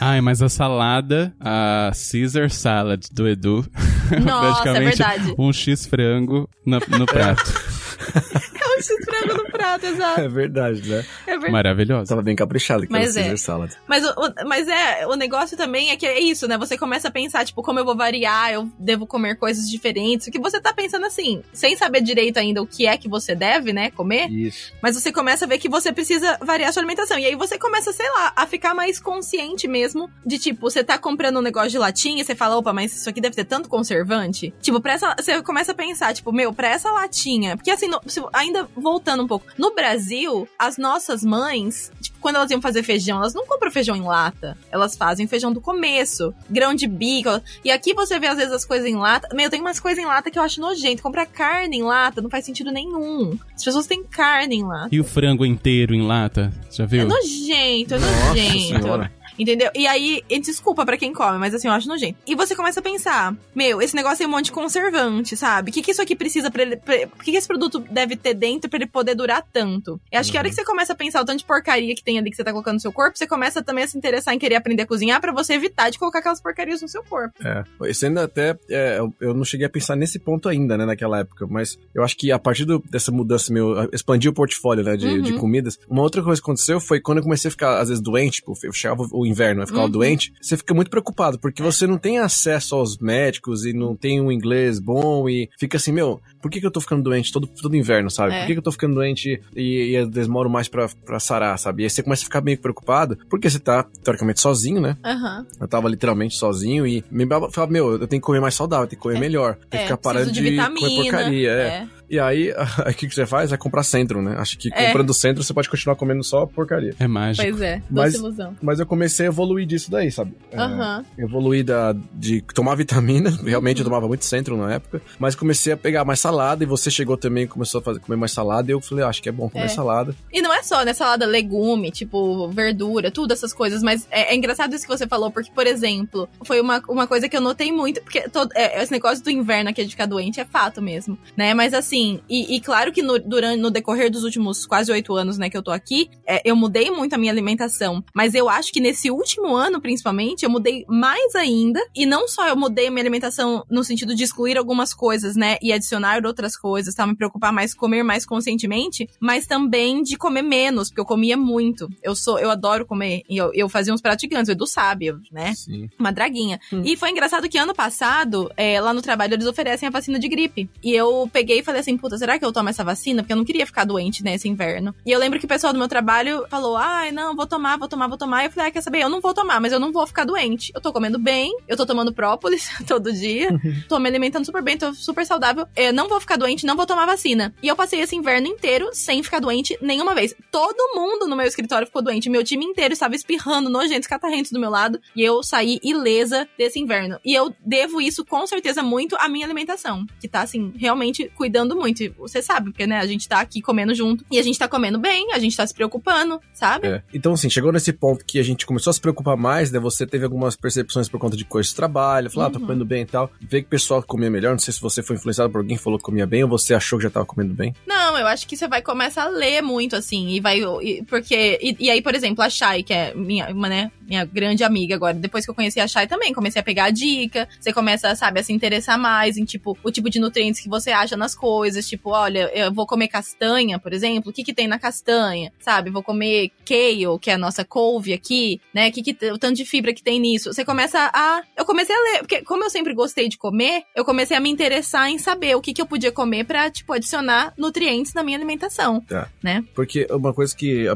Ai, mas a salada, a Caesar Salad do Edu, [LAUGHS] Nossa, é praticamente verdade. um X frango na- no prato. [LAUGHS] É um X-frango no prato, exato. É verdade, né? É verdade. Maravilhosa. Tava bem caprichado que Mas era é. Caesar salad. Mas, o, o- mas é, o negócio também é que é isso, né? Você começa a pensar, tipo, como eu vou variar, eu devo comer coisas diferentes. O que você tá pensando assim, sem saber direito ainda o que é que você deve, né, comer. Isso. Mas você começa a ver que você precisa variar a sua alimentação. E aí você começa, sei lá, a ficar mais consciente mesmo de, tipo, você tá comprando um negócio de latinha e você fala, opa, mas isso aqui deve ter tanto conservante. Tipo, pra essa. Você começa a pensar, tipo, meu, pra essa latinha. Porque assim, no- se- ainda voltando um pouco. No Brasil, as nossas mães, tipo, quando elas iam fazer feijão, elas não compram feijão em lata. Elas fazem feijão do começo. Grão de bico. E aqui você vê, às vezes, as coisas em lata. Meu, tem umas coisas em lata que eu acho nojento. Comprar carne em lata não faz sentido nenhum. As pessoas têm carne em lata. E o frango inteiro em lata? Já É viu? nojento, é Nossa nojento. senhora. Entendeu? E aí, desculpa pra quem come, mas assim, eu acho nojento. E você começa a pensar, meu, esse negócio tem um monte de conservante, sabe? O que, que isso aqui precisa pra ele. Pra, o que, que esse produto deve ter dentro pra ele poder durar tanto? Eu acho que a hora que você começa a pensar o tanto de porcaria que tem ali que você tá colocando no seu corpo, você começa também a se interessar em querer aprender a cozinhar pra você evitar de colocar aquelas porcarias no seu corpo. É. Isso ainda até. é, eu- eu não cheguei a pensar nesse ponto ainda, né, naquela época. Mas eu acho que a partir do- dessa mudança meu, expandir o portfólio, né, de, Uhum. de comidas. Uma outra coisa que aconteceu foi quando eu comecei a ficar, às vezes, doente, tipo, eu chegava o inverno, eu ficava Uhum. doente, você fica muito preocupado, porque você não tem acesso aos médicos e não tem um inglês bom e fica assim, meu, por que, que eu tô ficando doente todo, todo inverno, sabe? É. Por que, que eu tô ficando doente e, e demoro mais pra, pra sarar, sabe? E aí você começa a ficar meio preocupado, porque você tá, teoricamente, sozinho, né? Aham. Eu tava literalmente sozinho e me falava, meu, eu tenho que comer mais saudável, tenho que comer melhor. Tem que É, ficar parando de, de comer porcaria. É. é. E [LAUGHS] aí, o que, que você faz? É comprar centro, né? Acho que É. comprando centro você pode continuar comendo só porcaria. É mágico. Pois é, Mas- doce ilusão. Mas eu comecei a evoluir disso daí, sabe? É, Aham. Evoluí da, de tomar [LAUGHS] vitamina, realmente eu tomava muito centro na época, mas comecei a pegar mais salada e você chegou também e começou a fazer, comer mais salada e eu falei, ah, acho que é bom comer É. salada. E não é só, né? Salada, legume, tipo, verdura, tudo essas coisas. Mas é, é engraçado isso que você falou, porque, por exemplo, foi uma, uma coisa que eu notei muito, porque todo, é, esse negócio do inverno aqui de ficar doente é fato mesmo, né? Mas assim, e, e claro que no, durante, no decorrer dos últimos quase oito anos, né, que eu tô aqui, é, eu mudei muito a minha alimentação. Mas eu acho que nesse último ano, principalmente, eu mudei mais ainda. E não só eu mudei a minha alimentação no sentido de excluir algumas coisas, né? E adicionar outras coisas, tá? Me preocupar mais, comer mais conscientemente, mas também de comer menos, porque eu comia muito. Eu sou, eu adoro comer. E eu, eu fazia uns pratos gigantes, o Edu sabe, né? Sim. Uma draguinha. E foi engraçado que ano passado, é, lá no trabalho, eles oferecem a vacina de gripe. E eu peguei e falei assim, puta, será que eu tomo essa vacina? Porque eu não queria ficar doente nesse inverno. E eu lembro que o pessoal do meu trabalho falou, ai, não, vou tomar, vou tomar, vou tomar. E eu falei, ah, quer saber? Eu não vou tomar, mas eu não vou ficar doente. Eu tô comendo bem, eu tô tomando própolis [LAUGHS] todo dia, tô me alimentando super bem, tô super saudável. Eu não vou ficar doente, não vou tomar vacina. E eu passei esse inverno inteiro sem ficar doente nenhuma vez. Todo mundo no meu escritório ficou doente. Meu time inteiro estava espirrando, nojentos, catarrentos do meu lado. E eu saí ilesa desse inverno. E eu devo isso com certeza muito à minha alimentação. Que tá, assim, realmente cuidando preocupando muito. E você sabe, porque, né, a gente tá aqui comendo junto e a gente tá comendo bem, a gente tá se preocupando, sabe? É. Então, assim, chegou nesse ponto que a gente começou a se preocupar mais, né? Você teve algumas percepções por conta de coisas de trabalho, falou, ah, tô comendo bem e tal. Vê que o pessoal comia melhor. Não sei se você foi influenciado por alguém que falou que comia bem ou você achou que já tava comendo bem. Não, eu acho que você vai começar a ler muito, assim, e vai. e- porque. E, e aí, por exemplo, a Shai, que é minha, uma, né, minha grande amiga agora, depois que eu conheci a Shai também, comecei a pegar a dica. Você começa, sabe, a se interessar mais em, tipo, o tipo de nutrientes que você acha nas coisas. Tipo, olha, eu vou comer castanha, por exemplo, o que que tem na castanha, sabe? Vou comer kale, que é a nossa couve aqui, né? Que que, o tanto de fibra que tem nisso. Você começa a. Eu comecei a ler, porque como eu sempre gostei de comer, eu comecei a me interessar em saber o que, que eu podia comer pra, tipo, adicionar nutrientes na minha alimentação. Tá. Né? Porque uma coisa que,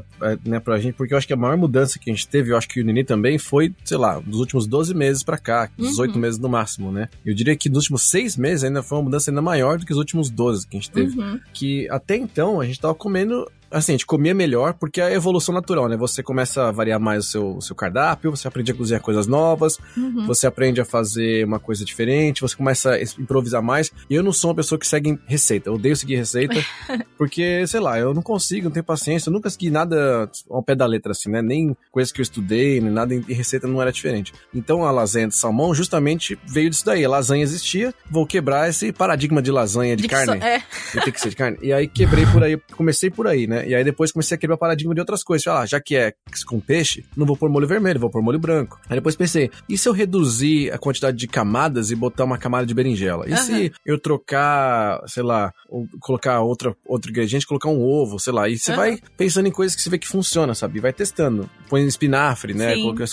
né, pra gente, porque eu acho que a maior mudança que a gente teve, eu acho que o Nini também foi, sei lá, dos últimos 12 meses pra cá, 18 Uhum. meses no máximo, né? Eu diria que nos últimos seis meses ainda foi uma mudança ainda maior do que os últimos 12 que a gente teve. Uhum. Que até então a gente tava comendo. Assim, a gente comia melhor porque é a evolução natural, né? Você começa a variar mais o seu, o seu cardápio, você aprende a cozinhar coisas novas, Uhum. você aprende a fazer uma coisa diferente, você começa a improvisar mais. E eu não sou uma pessoa que segue receita, eu odeio seguir receita, [LAUGHS] porque, sei lá, eu não consigo, não tenho paciência, eu nunca segui nada ao pé da letra, assim, né? Nem coisas que eu estudei, nem nada, e receita não era diferente. Então a lasanha de salmão justamente veio disso daí. A lasanha existia, vou quebrar esse paradigma de lasanha de, De carne. só- é. Tem que ser de carne. E aí quebrei por aí, comecei por aí, né? E aí depois comecei a quebrar paradigma de outras coisas. Ah, já que é com peixe, não vou pôr molho vermelho, vou pôr molho branco. Aí depois pensei, e se eu reduzir a quantidade de camadas e botar uma camada de berinjela? E se eu trocar, sei lá, ou colocar outra, outro ingrediente, colocar um ovo, sei lá. E você Aham. vai pensando em coisas que você vê que funciona, sabe? E vai testando. Põe espinafre, né? Coloquei-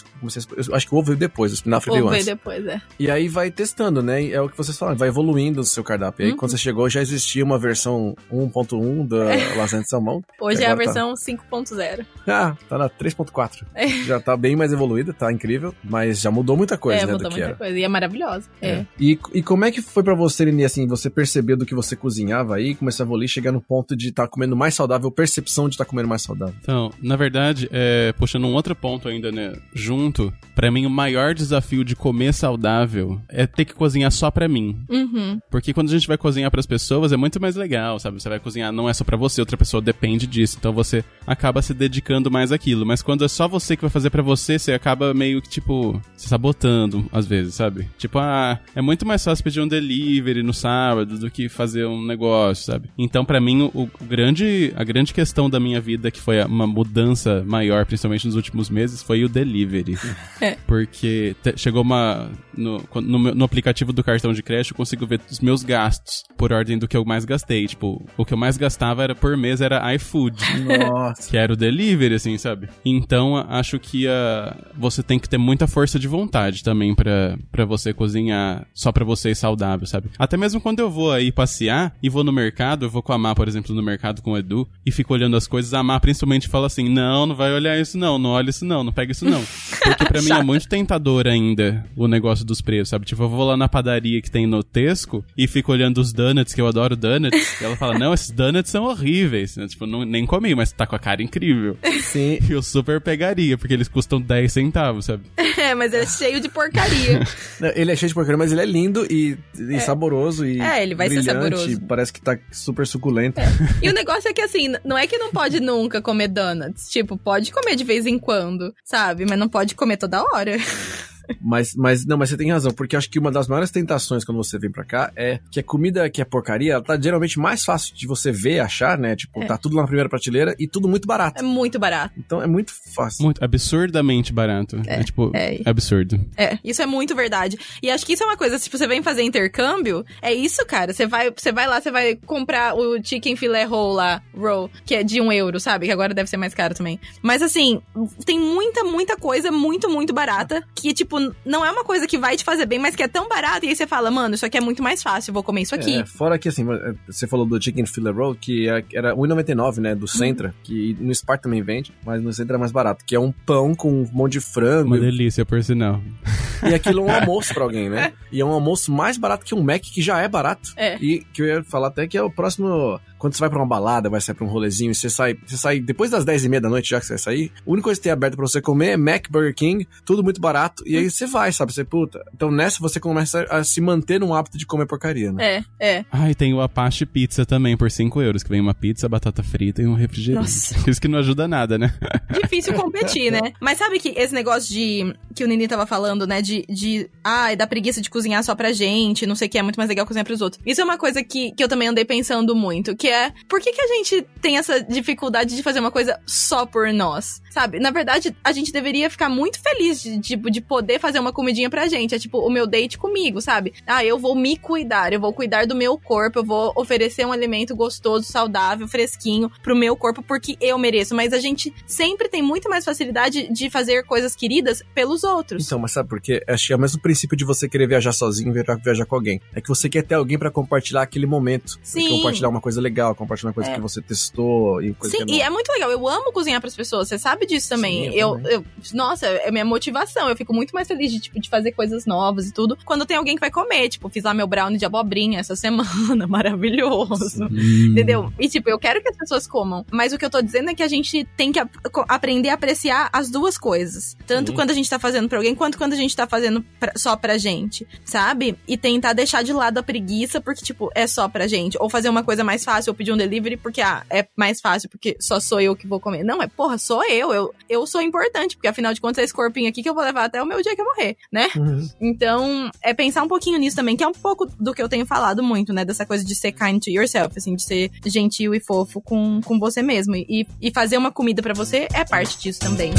eu acho que o ovo veio depois, o espinafre veio antes. depois, é. E aí vai testando, né? E é o que vocês falam, vai evoluindo o seu cardápio. E aí Uhum. quando você chegou já existia uma versão 1.1 da [LAUGHS] lasanha de salmão. Hoje E é a agora tá- versão 5.0. Ah, tá na 3.4. É. Já tá bem mais evoluída, tá incrível, mas já mudou muita coisa, é, né, mudou do que muita era. coisa. E é maravilhosa. É. E, e como é que foi pra você, Lini, assim, você percebeu do que você cozinhava aí, começar a evoluir, chegar no ponto de estar comendo mais saudável, percepção de estar comendo mais saudável? Então, na verdade, é, puxando um outro ponto ainda, né, junto, pra mim o maior desafio de comer saudável é ter que cozinhar só pra mim. Uhum. Porque quando a gente vai cozinhar pras pessoas é muito mais legal, sabe? Você vai cozinhar não é só pra você, outra pessoa depende disso. Então você acaba se dedicando mais àquilo. Mas quando é só você que vai fazer pra você, você acaba meio que tipo se sabotando às vezes, sabe? Tipo, ah, é muito mais fácil pedir um delivery no sábado do que fazer um negócio, sabe? Então pra mim o, o grande a grande questão da minha vida que foi uma mudança maior, principalmente nos últimos meses, foi o delivery. Porque te- chegou uma. No, no, no aplicativo do cartão de crédito, eu consigo ver os meus gastos por ordem do que eu mais gastei. Tipo, o que eu mais gastava era por mês era iFood. Nossa. Que era o delivery, assim, sabe? Então, acho que a, você tem que ter muita força de vontade também pra, pra você cozinhar só pra você ir saudável, sabe? Até mesmo quando eu vou aí passear e vou no mercado, eu vou com a Má, por exemplo, no mercado com o Edu, e fico olhando as coisas, a Má principalmente fala assim, não, não vai olhar isso não, não olha isso não, não pega isso não. Porque pra [LAUGHS] mim é muito tentador ainda o negócio dos preços, sabe? Tipo, eu vou lá na padaria que tem no Tesco e fico olhando os donuts, que eu adoro donuts, e ela fala, não, esses donuts são horríveis. né? Tipo, não, nem comi, mas tá com a cara incrível. Sim. [LAUGHS] Eu super pegaria, porque eles custam 10 centavos, sabe? É, mas é cheio de porcaria. [LAUGHS] Não, Ele é cheio de porcaria, mas ele é lindo e, e saboroso e É, ele vai ser brilhante, saboroso. Parece que tá super suculento. E o negócio é que, assim, não é que não pode nunca comer donuts. Tipo, pode comer de vez em quando, sabe? Mas não pode comer toda hora. [LAUGHS] Mas, mas, não, mas você tem razão, porque eu acho que uma das maiores tentações quando você vem pra cá é que a comida que é porcaria, ela tá geralmente mais fácil de você ver, achar, né? Tipo, É. tá tudo lá na primeira prateleira e tudo muito barato. É muito barato. Então é muito fácil. Muito absurdamente barato. É, tipo, é. absurdo. É, isso é muito verdade. E acho que isso é uma coisa, tipo, você vem fazer intercâmbio, é isso, cara. Você vai, você vai lá, você vai comprar o chicken filé roll lá, roll, que é de um euro, sabe? Que agora deve ser mais caro também. Mas assim, tem muita, muita coisa muito, muito barata, que, tipo, não é uma coisa que vai te fazer bem, mas que é tão barata, e aí você fala, mano, isso aqui é muito mais fácil, eu vou comer isso aqui. É, fora que assim, você falou do Chicken Fillet Roll, que é- era R$1,99, né? Do Centra, que no Spar também vende, mas no Centra é mais barato, que é um pão com um monte de frango. Uma delícia, por sinal. E aquilo é um [LAUGHS] almoço pra alguém, né? E é um almoço mais barato que um Mac, que já é barato. É. E que eu ia falar até que é o próximo quando você vai pra uma balada, vai sair pra um rolezinho, e você sai, você sai depois das 10 e meia da noite, já que você vai sair, a única coisa que tem aberto pra você comer é Mac, Burger King, tudo muito barato, e aí você vai, sabe? Você, puta. Então nessa você começa a se manter num hábito de comer porcaria, né? É, é. Ah, e tem o Apache Pizza também, por 5 euros, que vem uma pizza, batata frita e um refrigerante. Nossa. [LAUGHS] Isso que não ajuda nada, né? Difícil competir, né? [LAUGHS] Mas sabe que esse negócio de. que o Nini tava falando, né? De. de ai, da preguiça de cozinhar só pra gente, não sei o que, é muito mais legal cozinhar pros outros. Isso é uma coisa que, que eu também andei pensando muito, que é por que, que a gente tem essa dificuldade de fazer uma coisa só por nós? Sabe? Na verdade, a gente deveria ficar muito feliz de, tipo, de poder fazer uma comidinha pra gente. É tipo o meu date comigo, sabe? Ah, eu vou me cuidar, eu vou cuidar do meu corpo, eu vou oferecer um alimento gostoso, saudável, fresquinho pro meu corpo, porque eu mereço. Mas a gente sempre tem muito mais facilidade de fazer coisas queridas pelos outros. Então, mas sabe por quê? Acho que é o mesmo princípio de você querer viajar sozinho e viajar, viajar com alguém. É que você quer ter alguém pra compartilhar aquele momento. Sim. Compartilhar uma coisa legal, compartilhar uma coisa É. que você testou e coisa Sim, que é e é muito legal. Eu amo cozinhar pras pessoas, você sabe disso também. Sim, eu eu, também. eu- nossa, é minha motivação. Eu fico muito mais feliz de, tipo, de fazer coisas novas e tudo. Quando tem alguém que vai comer, tipo, fiz lá meu brownie de abobrinha essa [LAUGHS] semana, maravilhoso. Entendeu? E tipo, eu quero que as pessoas comam. Mas o que eu tô dizendo é que a gente tem que ap- aprender a apreciar as duas coisas. Tanto Sim. quando a gente tá fazendo pra alguém, quanto quando a gente tá fazendo pra- só pra gente. Sabe? E tentar deixar de lado a preguiça, porque, tipo, é só pra gente. Ou fazer uma coisa mais fácil, ou pedir um delivery, porque, ah, é mais fácil, porque só sou eu que vou comer. Não, é, porra, sou eu. Eu, eu sou importante, porque afinal de contas é esse corpinho aqui que eu vou levar até o meu dia que eu morrer, né? Uhum. Então, é pensar um pouquinho nisso também, que é um pouco do que eu tenho falado muito, né? Dessa coisa de ser kind to yourself, assim, de ser gentil e fofo com, com você mesmo. E, e fazer uma comida pra você é parte disso também.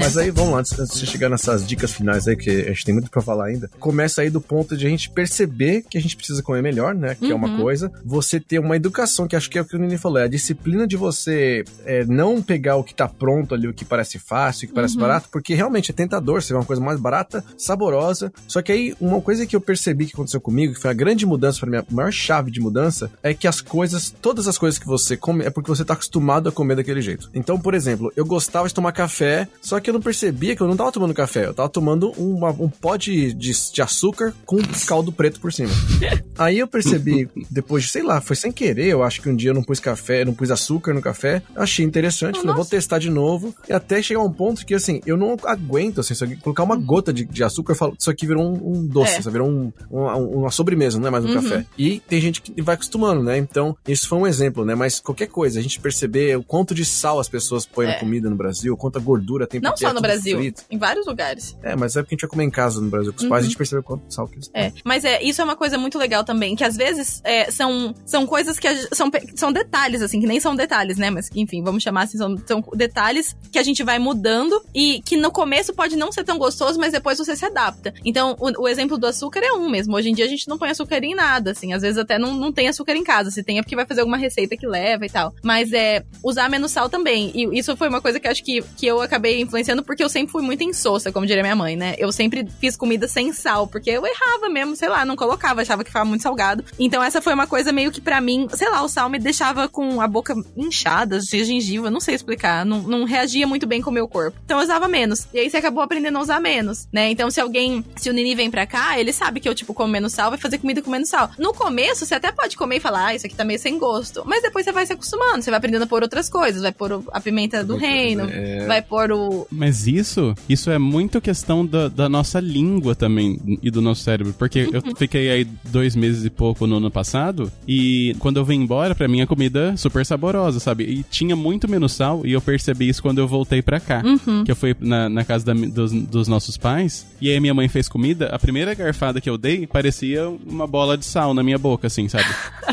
Mas aí, vamos lá, antes antes de chegar nessas dicas finais aí, que a gente tem muito pra falar ainda. Começa aí do ponto de a gente perceber que a gente precisa comer melhor, né? Que é uma Uhum. coisa. Você ter uma educação, que acho que é o que o Nini falou, é a disciplina de você é, não pegar o que tá pronto ali, o que parece fácil, o que parece Uhum. barato, porque realmente é tentador, você vê uma coisa mais barata, saborosa. Só que aí, uma coisa que eu percebi que aconteceu comigo, que foi a grande mudança pra mim, a maior chave de mudança, é que as coisas, todas as coisas que você come, é porque você tá acostumado a comer daquele jeito. Então, por exemplo, eu gostava de tomar café, só que eu não percebia que eu não tava tomando café, eu tava tomando uma- um pó de, de, de açúcar com caldo preto por cima. [LAUGHS] Aí eu percebi, depois de, sei lá, foi sem querer, eu acho que um dia eu não pus café, não pus açúcar no café, achei interessante, falei, vou testar de novo, e até chegar um ponto que, assim, eu não aguento, assim, se eu colocar uma gota de, de açúcar, eu falo, isso aqui virou um, um doce, É. isso virou um, uma, uma sobremesa, não é mais um Uhum. café. E tem gente que vai acostumando, né? Então, isso foi um exemplo, né? Mas qualquer coisa, a gente perceber o quanto de sal as pessoas põem na É. comida no Brasil, quanta gordura tem Não só no Brasil, frito. em vários lugares. É, mas é porque a gente vai comer em casa no Brasil com os Uhum. pais, a gente percebe quanto sal que eles. É, mas é, isso é uma coisa muito legal também, que às vezes é, são, são coisas que a são, são detalhes, assim, que nem são detalhes, né? Mas, enfim, vamos chamar assim, são, são detalhes que a gente vai mudando e que no começo pode não ser tão gostoso, mas depois você se adapta. Então, o, o exemplo do açúcar é um mesmo. Hoje em dia a gente não põe açúcar em nada, assim, às vezes até não, não tem açúcar em casa. Se tem é porque vai fazer alguma receita que leva e tal. Mas é usar menos sal também. E isso foi uma coisa que eu acho que, que eu acabei influenciando porque eu sempre fui muito insossa, como diria minha mãe, né? Eu sempre fiz comida sem sal, porque eu errava mesmo, sei lá, não colocava, achava que ficava muito salgado. Então essa foi uma coisa meio que pra mim, sei lá, o sal me deixava com a boca inchada, de gengiva, não sei explicar, não, não reagia muito bem com o meu corpo. Então eu usava menos. E aí você acabou aprendendo a usar menos, né? Então se alguém, se o Nini vem pra cá, ele sabe que eu, tipo, como menos sal, vai fazer comida com menos sal. No começo, você até pode comer e falar, ah, isso aqui tá meio sem gosto. Mas depois você vai se acostumando, você vai aprendendo a pôr outras coisas, vai pôr a pimenta do reino, É. vai pôr o, Mas isso, isso é muito questão da, da nossa língua também e do nosso cérebro. Porque eu fiquei aí dois meses e pouco no ano passado e quando eu vim embora, pra mim a comida super saborosa, sabe? E tinha muito menos sal e eu percebi isso quando eu voltei pra cá. Uhum. Que eu fui na, na casa da dos, dos nossos pais e aí minha mãe fez comida. A primeira garfada que eu dei parecia uma bola de sal na minha boca, assim, sabe?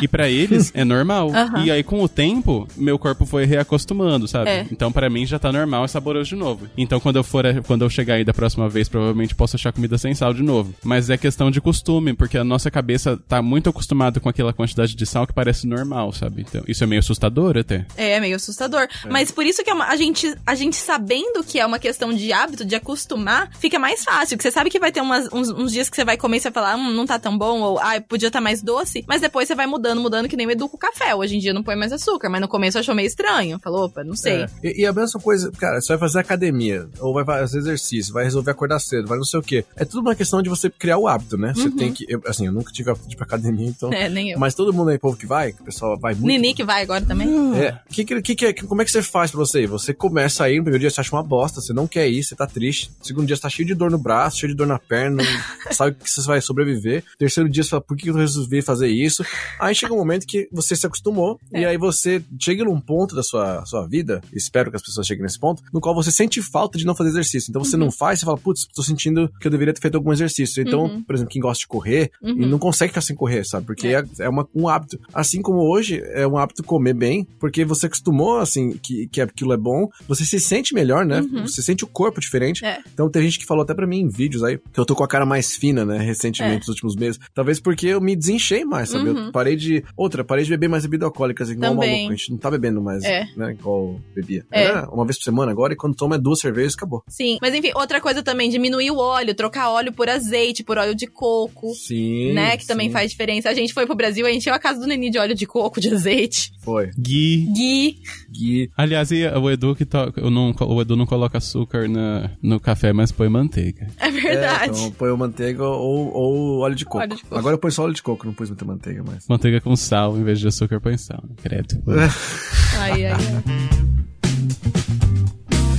E pra eles é normal. [LAUGHS] Aham. E aí com o tempo, meu corpo foi reacostumando, sabe? É. Então pra mim já tá normal e saboroso de novo. Então quando eu for quando eu chegar aí da próxima vez, provavelmente posso achar comida sem sal de novo. Mas é questão de costume, porque a nossa cabeça tá muito acostumada com aquela quantidade de sal que parece normal, sabe? Então isso é meio assustador até. É, meio assustador. Mas por isso que é a, gente, a gente sabendo que é uma questão de hábito, de acostumar, fica mais fácil. Que você sabe que vai ter umas- uns, uns dias que você vai comer e você vai falar, hum, não tá tão bom, ou ah, podia estar mais doce. Mas depois você vai mudando, mudando, que nem o Edu com o café. Hoje em dia não põe mais açúcar, mas no começo achou meio estranho. Falou, opa, não sei. É. E, e a mesma coisa, cara, você vai fazer academia. Academia, ou vai fazer exercício, vai resolver acordar cedo, vai não sei o quê. É tudo uma questão de você criar o hábito, né? Você tem que. eu, assim, eu nunca tive hábito de ir pra academia, então. Uhum. É, nem eu. Mas todo mundo aí, povo que vai, o pessoal vai muito. Nini que vai agora também. É, que, que, que, como é que você faz pra você ir? Você começa a ir, no primeiro dia você acha uma bosta, você não quer ir, você tá triste. No segundo dia você tá cheio de dor no braço, cheio de dor na perna, [LAUGHS] sabe que você vai sobreviver. Terceiro dia você fala, por que eu resolvi fazer isso? Aí chega um momento que você se acostumou, e aí você chega num ponto da sua, sua vida, espero que as pessoas cheguem nesse ponto, no qual você sente falta de não fazer exercício. Então você não faz, você fala, putz, tô sentindo que eu deveria ter feito algum exercício. Então, por exemplo, quem gosta de correr, e não consegue ficar sem correr, sabe? Porque é, é uma, um hábito. Assim como hoje é um hábito comer bem, porque você acostumou, assim, que, que aquilo é bom, você se sente melhor, né? Você sente o corpo diferente. É. Então tem gente que falou até pra mim em vídeos aí que eu tô com a cara mais fina, né, recentemente, É. nos últimos meses. Talvez porque eu me desenchei mais, sabe? Eu parei de. Outra, parei de beber mais bebida alcoólica, assim, igual Também. maluco. A gente não tá bebendo mais, É. né? Igual bebia. É. Era uma vez por semana agora, e quando toma é duas cervejas, acabou. Sim, mas enfim, outra coisa também, diminuir o óleo, trocar óleo por azeite, por óleo de coco. Sim. né, que também sim. faz diferença. A gente foi pro Brasil, a gente encheu a casa do Neni de óleo de coco, de azeite. Foi. Gui. Gui. Gui. Aliás, e o Edu que to... eu não, o Edu não coloca açúcar na, no café, mas põe manteiga. É É, verdade. então põe o manteiga ou, ou óleo de coco. Óleo de coco. Agora eu ponho só óleo de coco, não pus muita manteiga mais. Manteiga com sal, em vez de açúcar, põe sal. né? Credo. [LAUGHS] Ai, ai, ai.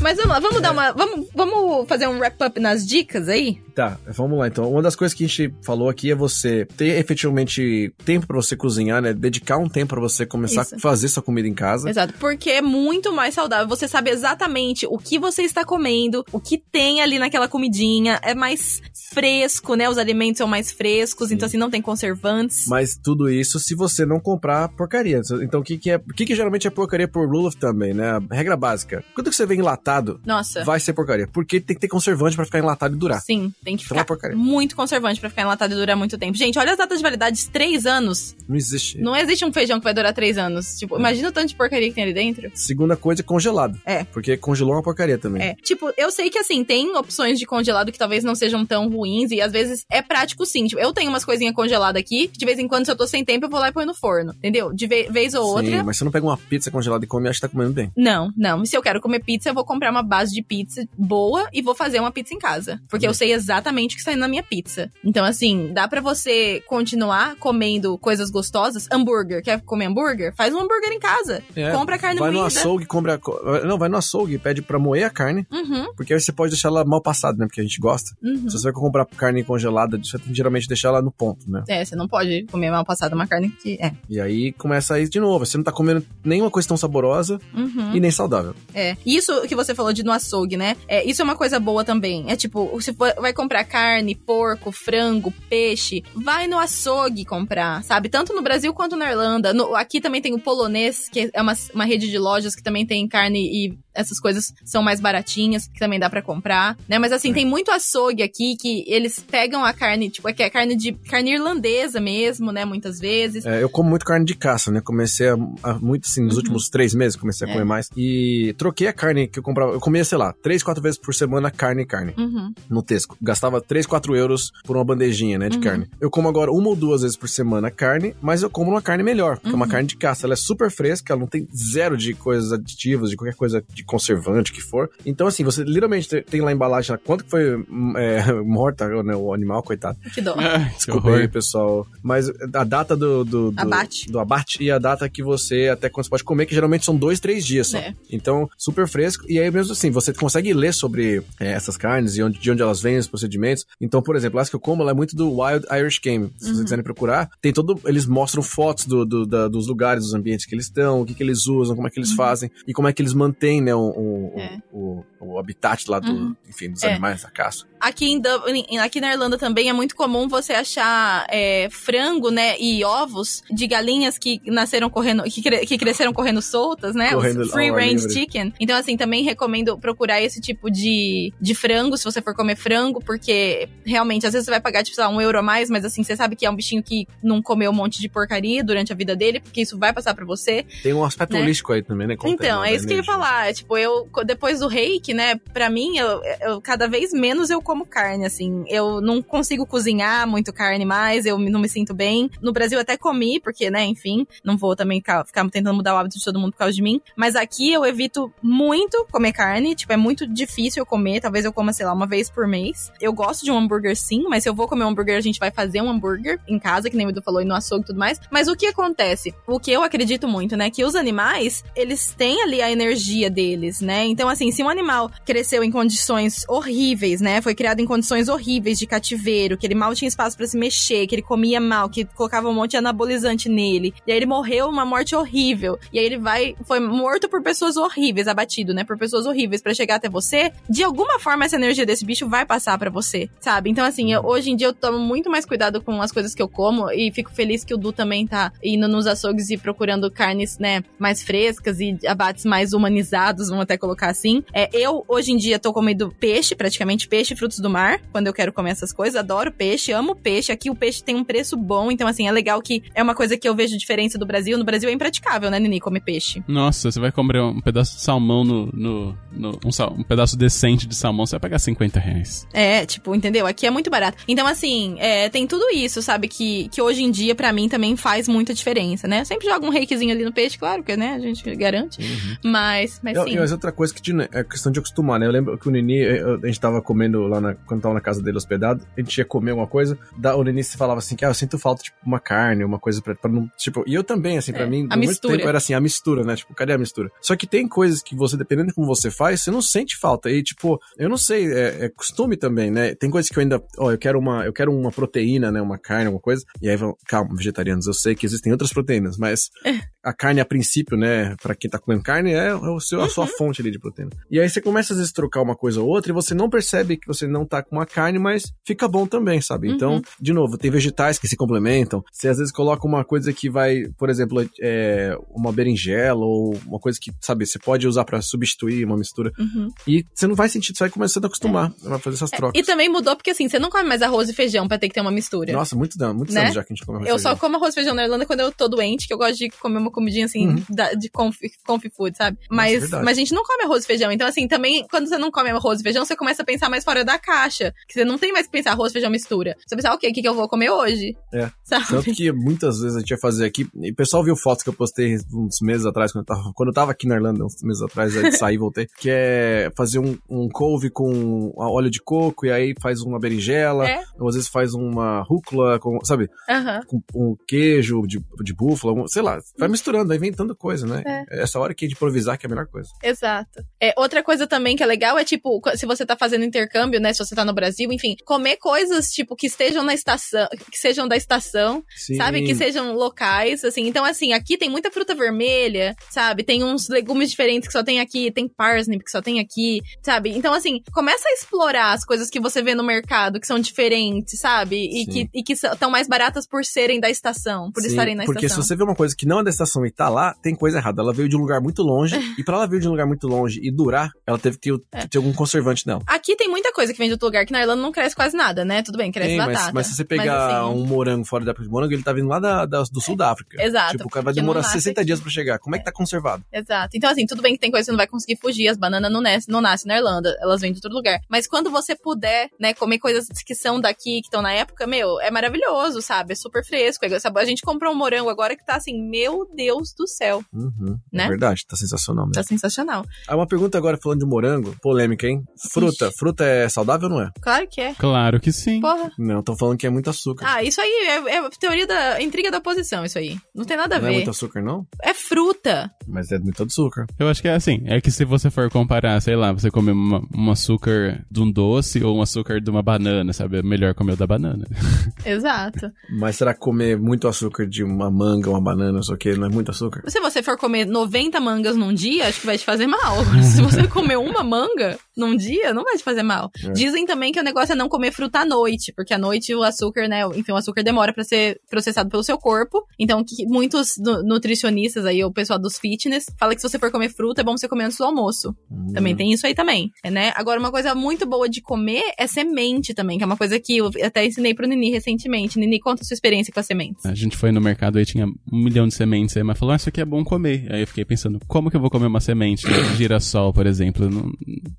Mas vamos lá, vamos dar uma. Vamos, vamos fazer um wrap-up nas dicas aí? Tá, vamos lá então. Uma das coisas que a gente falou aqui é você ter efetivamente tempo pra você cozinhar, né? Dedicar um tempo pra você começar Isso. a fazer sua comida em casa. Exato, porque é muito mais saudável. Você sabe exatamente o que você está comendo, o que tem ali naquela comidinha. É mais fresco, né? Os alimentos são mais frescos, então assim, não tem conservantes. Mas tudo isso se você não comprar porcaria. Então o que, que é. O que, que geralmente é porcaria por rule of também, né? A regra básica. Quando que você vem enlatado, Nossa. vai ser porcaria. Porque tem que ter conservante pra ficar enlatado e durar. Sim, tem que Então é ficar porcaria. muito conservante pra ficar enlatado e durar muito tempo. Gente, olha as datas de validade, três anos. Não existe. Não existe um feijão que vai durar três anos. Tipo, imagina o tanto de porcaria que tem ali dentro. Segunda coisa é congelado. É. Porque congelou é uma porcaria também. É, tipo, eu sei que assim, tem opções de congelado que talvez não sejam tão ruins e às vezes é prático sim. Tipo, eu tenho umas coisinhas congeladas aqui, de vez em quando, se eu tô sem tempo, eu vou lá e põe no forno, entendeu? De ve- vez ou outra. Sim, mas você não pega uma pizza congelada e come e acha que tá comendo bem. Não, não. Se eu quero comer pizza, eu vou comprar uma base de pizza boa e vou fazer uma pizza em casa. Porque eu sei exatamente o que está indo na minha pizza. Então, assim, dá pra você continuar comendo coisas gostosas. Hambúrguer. Quer comer hambúrguer? Faz um hambúrguer em casa. É, Compra a carne Vai no moída. açougue, compra. a co- Não, vai no açougue pede pra moer a carne. Uhum, Porque aí você pode deixar ela mal passada, né? Porque a gente gosta. uhum. Se você vai comprar carne congelada, você tem que geralmente deixar ela no ponto, né? É, você não pode comer mal passada uma carne que. É. E aí começa aí de novo. Você não tá comendo nenhuma coisa tão saborosa Uhum. e nem saudável. É. Isso que você falou de no açougue, né? É, isso é uma coisa boa também. É tipo, for- vai comprar carne, porco, frango, peixe, vai no açougue comprar, sabe? Tanto no Brasil quanto na Irlanda. No- aqui também tem o polonês, que é uma, uma rede de lojas que também tem carne e essas coisas são mais baratinhas, que também dá pra comprar, né? Mas assim, tem muito açougue aqui que eles pegam a carne, tipo, que é carne de carne irlandesa mesmo, né? Muitas vezes. É, eu como muito carne de caça, né? Comecei a, a muito, assim, nos Uhum. últimos três meses, comecei a É. comer mais. E troquei a carne que eu comprava. Eu comia, sei lá, três, quatro vezes por semana carne e carne. Uhum. no Tesco. Gastava 3, 4 euros por uma bandejinha, né, de Uhum. carne. Eu como agora uma ou duas vezes por semana carne, mas eu como uma carne melhor, porque é uma Uhum. carne de caça. Ela é super fresca, ela não tem zero de coisas aditivas, de qualquer coisa de conservante que for. Então, assim, você literalmente te- tem lá a embalagem, quanto que foi hum, é, [LAUGHS] morta né, o animal, coitado. Que dó. [LAUGHS] Desculpa aí, pessoal. Mas a data do, do, do Abate. do abate e a data que você, até quando você pode comer, que geralmente são dois, três dias só. É. Então, super fresco. E aí, mesmo assim, você consegue ler sobre é, essas carnes e onde, de onde elas vêm, os procedimentos. Então, por exemplo, as que eu como, ela é muito do Wild Irish Game. Se Uhum. vocês quiserem procurar, tem todo. Eles mostram fotos do, do- da- dos lugares, dos ambientes que eles estão, o que, que eles usam, como é que eles fazem e como é que eles mantêm, né, o, o. É. o, o habitat lá do, Uhum. enfim, dos É. animais da caça. Aqui em Dublin, aqui na Irlanda também é muito comum você achar é, frango, né, e ovos de galinhas que nasceram correndo, que, cre- que cresceram correndo soltas, né? Correndo Os free range livre. chicken. Então, assim, também recomendo procurar esse tipo de, de frango, se você for comer frango, porque realmente, às vezes você vai pagar, tipo, sei lá, um euro a mais, mas assim, você sabe que é um bichinho que não comeu um monte de porcaria durante a vida dele, porque isso vai passar pra você. Tem um aspecto Né? holístico aí também, né? Então, né, é isso que eu ia falar. Tipo, eu, depois do reiki, né, pra mim, eu, eu cada vez menos eu como carne, assim. Eu não consigo cozinhar muito carne mais, eu não me sinto bem. No Brasil até comi, porque, né, enfim, não vou também ficar, ficar tentando mudar o hábito de todo mundo por causa de mim. Mas aqui eu evito muito comer carne, tipo, é muito difícil eu comer, talvez eu coma, sei lá, uma vez por mês. Eu gosto de um hambúrguer sim, mas se eu vou comer um hambúrguer, a gente vai fazer um hambúrguer em casa, que nem o Edu falou, e no açougue e tudo mais. Mas o que acontece? O que eu acredito muito, né, que os animais, eles têm ali a energia deles, né? Então, assim, se um animal cresceu em condições horríveis, né, foi criado em condições horríveis de cativeiro, que ele mal tinha espaço pra se mexer, que ele comia mal, que colocava um monte de anabolizante nele, e aí ele morreu uma morte horrível, e aí ele vai, foi morto por pessoas horríveis, abatido, né, por pessoas horríveis pra chegar até você, de alguma forma essa energia desse bicho vai passar pra você, sabe? Então, assim, eu- hoje em dia eu tomo muito mais cuidado com as coisas que eu como e fico feliz que o Du também tá indo nos açougues e procurando carnes, né, mais frescas e abates mais humanizados, vamos até colocar assim. É, eu, hoje em dia, tô comendo peixe, praticamente peixe e frutos do mar, quando eu quero comer essas coisas. Adoro peixe, amo peixe. Aqui o peixe tem um preço bom, então, assim, é legal que é uma coisa que eu vejo diferença do Brasil. No Brasil é impraticável, né, Nini, comer peixe. Nossa, você vai comer um pedaço de salmão no. no, no- um, sal- um pedaço decente de salmão, você vai pagar 50 reais. É, tipo, entendeu? Aqui é muito barato. Então, assim, é, tem tudo isso, sabe? Que, que hoje em dia, pra mim, também faz muita diferença, né? Eu sempre jogo um reikzinho ali no peixe, claro, porque, né, a gente garante. Mas, mas Eu- sim. mas outra coisa que é questão de acostumar, né? Eu lembro que o Nini, a gente tava comendo lá na, quando tava na casa dele hospedado, a gente ia comer alguma coisa, da, o Nini se falava assim, que ah, eu sinto falta, tipo, uma carne, uma coisa pra, pra não, tipo, e eu também, assim, pra É, mim, a mistura. tempo era assim, a mistura, né? Tipo, cadê a mistura? Só que tem coisas que você, dependendo de como você faz, você não sente falta. E, tipo, eu não sei, é, é costume também, né? Tem coisas que eu ainda, ó, eu quero uma, eu quero uma proteína, né? Uma carne, alguma coisa. E aí vão, calma, vegetarianos, eu sei que existem outras proteínas, mas [LAUGHS] a carne a princípio, né, Pra quem tá comendo carne, é, o seu, a sua Uhum. fonte ali de proteína. E aí você começa às vezes a trocar uma coisa ou outra e você não percebe que você não tá com uma carne, mas fica bom também, sabe? Então, Uhum. de novo, tem vegetais que se complementam. Você às vezes coloca uma coisa que vai, por exemplo, é, uma berinjela ou uma coisa que, sabe, você pode usar pra substituir uma mistura. Uhum. E você não vai sentir, você vai começando a acostumar, vai fazer essas trocas. É. E também mudou porque, assim, você não come mais arroz e feijão pra ter que ter uma mistura. Nossa, muitos anos, muitos Né? anos já que a gente come arroz Eu só feijão. como arroz e feijão na Irlanda quando eu tô doente, que eu gosto de comer uma comidinha assim, Uhum. da- de conf, conf food, sabe? Mas, verdade. mas a gente não come arroz e feijão. Então, assim, também, quando você não come arroz e feijão, você começa a pensar mais fora da caixa. Que você não tem mais que pensar arroz, feijão, mistura. Você pensa, ok, o que, que eu vou comer hoje? É. [LAUGHS] Sabe? Tanto que muitas vezes a gente ia fazer aqui, e o pessoal viu fotos que eu postei uns meses atrás, quando eu tava, quando eu tava aqui na Irlanda, uns meses atrás, aí saí e voltei, que é fazer um, um couve com óleo de coco, e aí faz uma berinjela, É. ou às vezes faz uma rúcula, com, sabe, Aham. com um queijo de, de búfala, sei lá, vai misturando, vai inventando coisa, né? É. Essa hora que é de improvisar que é a melhor coisa. Exato. É, outra coisa também que é legal é, tipo, se você tá fazendo intercâmbio, né? Se você tá no Brasil, enfim, comer coisas, tipo, que estejam na estação, que sejam da estação, Sim. sabe? Que sejam locais, assim. Então, assim, aqui tem muita fruta vermelha, sabe? Tem uns legumes diferentes que só tem aqui, tem parsnip que só tem aqui, sabe? Então, assim, começa a explorar as coisas que você vê no mercado, que são diferentes, sabe? E Sim. que, e que estão mais baratas por serem da estação, por Sim, estarem na porque estação. se você vê uma coisa que não é da estação e tá lá, tem coisa errada. Ela veio de um lugar muito longe, [LAUGHS] e pra ela vir de um lugar muito longe e durar, ela teve que ter, É. ter algum conservante nela. Aqui tem muita coisa que vem de outro lugar, que na Irlanda não cresce quase nada, né? Tudo bem, cresce Tem, batata. mas, mas se você pegar assim, um morango fora da África de morango, ele tá vindo lá da, da- do sul da África. Exato, Tipo, o cara vai demorar nasce 60 aqui. dias pra chegar. Como é que tá conservado? Exato. Então, assim, tudo bem que tem coisa que você não vai conseguir fugir, as bananas não, nascem, não nascem na Irlanda, elas vêm de outro lugar. Mas quando você puder, né, comer coisas que são daqui, que estão na época, meu, é maravilhoso, sabe? É super fresco. É, sabe? A gente comprou um morango agora que tá assim, meu Deus do céu. Uhum, Né? É verdade, tá sensacional mesmo. Tá sensacional. Ah, uma pergunta agora falando de morango, polêmica, hein? Fruta. Fruta é saudável ou não é? Claro que é. Claro que sim. Porra. Não, estão falando que é muito açúcar. Ah, isso aí é, é teoria da intriga da oposição, isso aí. Não tem nada a não é ver. muito açúcar, não? É fruta. Mas é muito açúcar. Eu acho que é assim. É que se você for comparar, sei lá, você comer uma- um açúcar de um doce ou um açúcar de uma banana, sabe? É melhor comer o da banana. [LAUGHS] Exato. Mas será que comer muito açúcar de uma manga, uma banana, não sei o que, não é muito açúcar? Se você for comer 90 mangas num dia, acho que vai te fazer mal. [LAUGHS] Se você comer uma manga num dia, não vai te fazer mal. É. Dizem também que o negócio é não comer fruta à noite, porque à noite o açúcar, né, enfim, o açúcar demora pra ser processado pelo seu corpo. Então, que muitos nu- nutricionistas aí, o pessoal dos fitness, fala que se você for comer fruta, é bom você comer antes do almoço. Hum. Também tem isso aí também, né? Agora, uma coisa muito boa de comer é semente também, que é uma coisa que eu até ensinei pro Nini recentemente. Nini, conta a sua experiência com as sementes. A gente foi no mercado e tinha um milhão de sementes aí, mas falou, ah, isso aqui é bom comer. Aí eu fiquei pensando, como que eu vou comer uma semente de girassol, por exemplo? Não,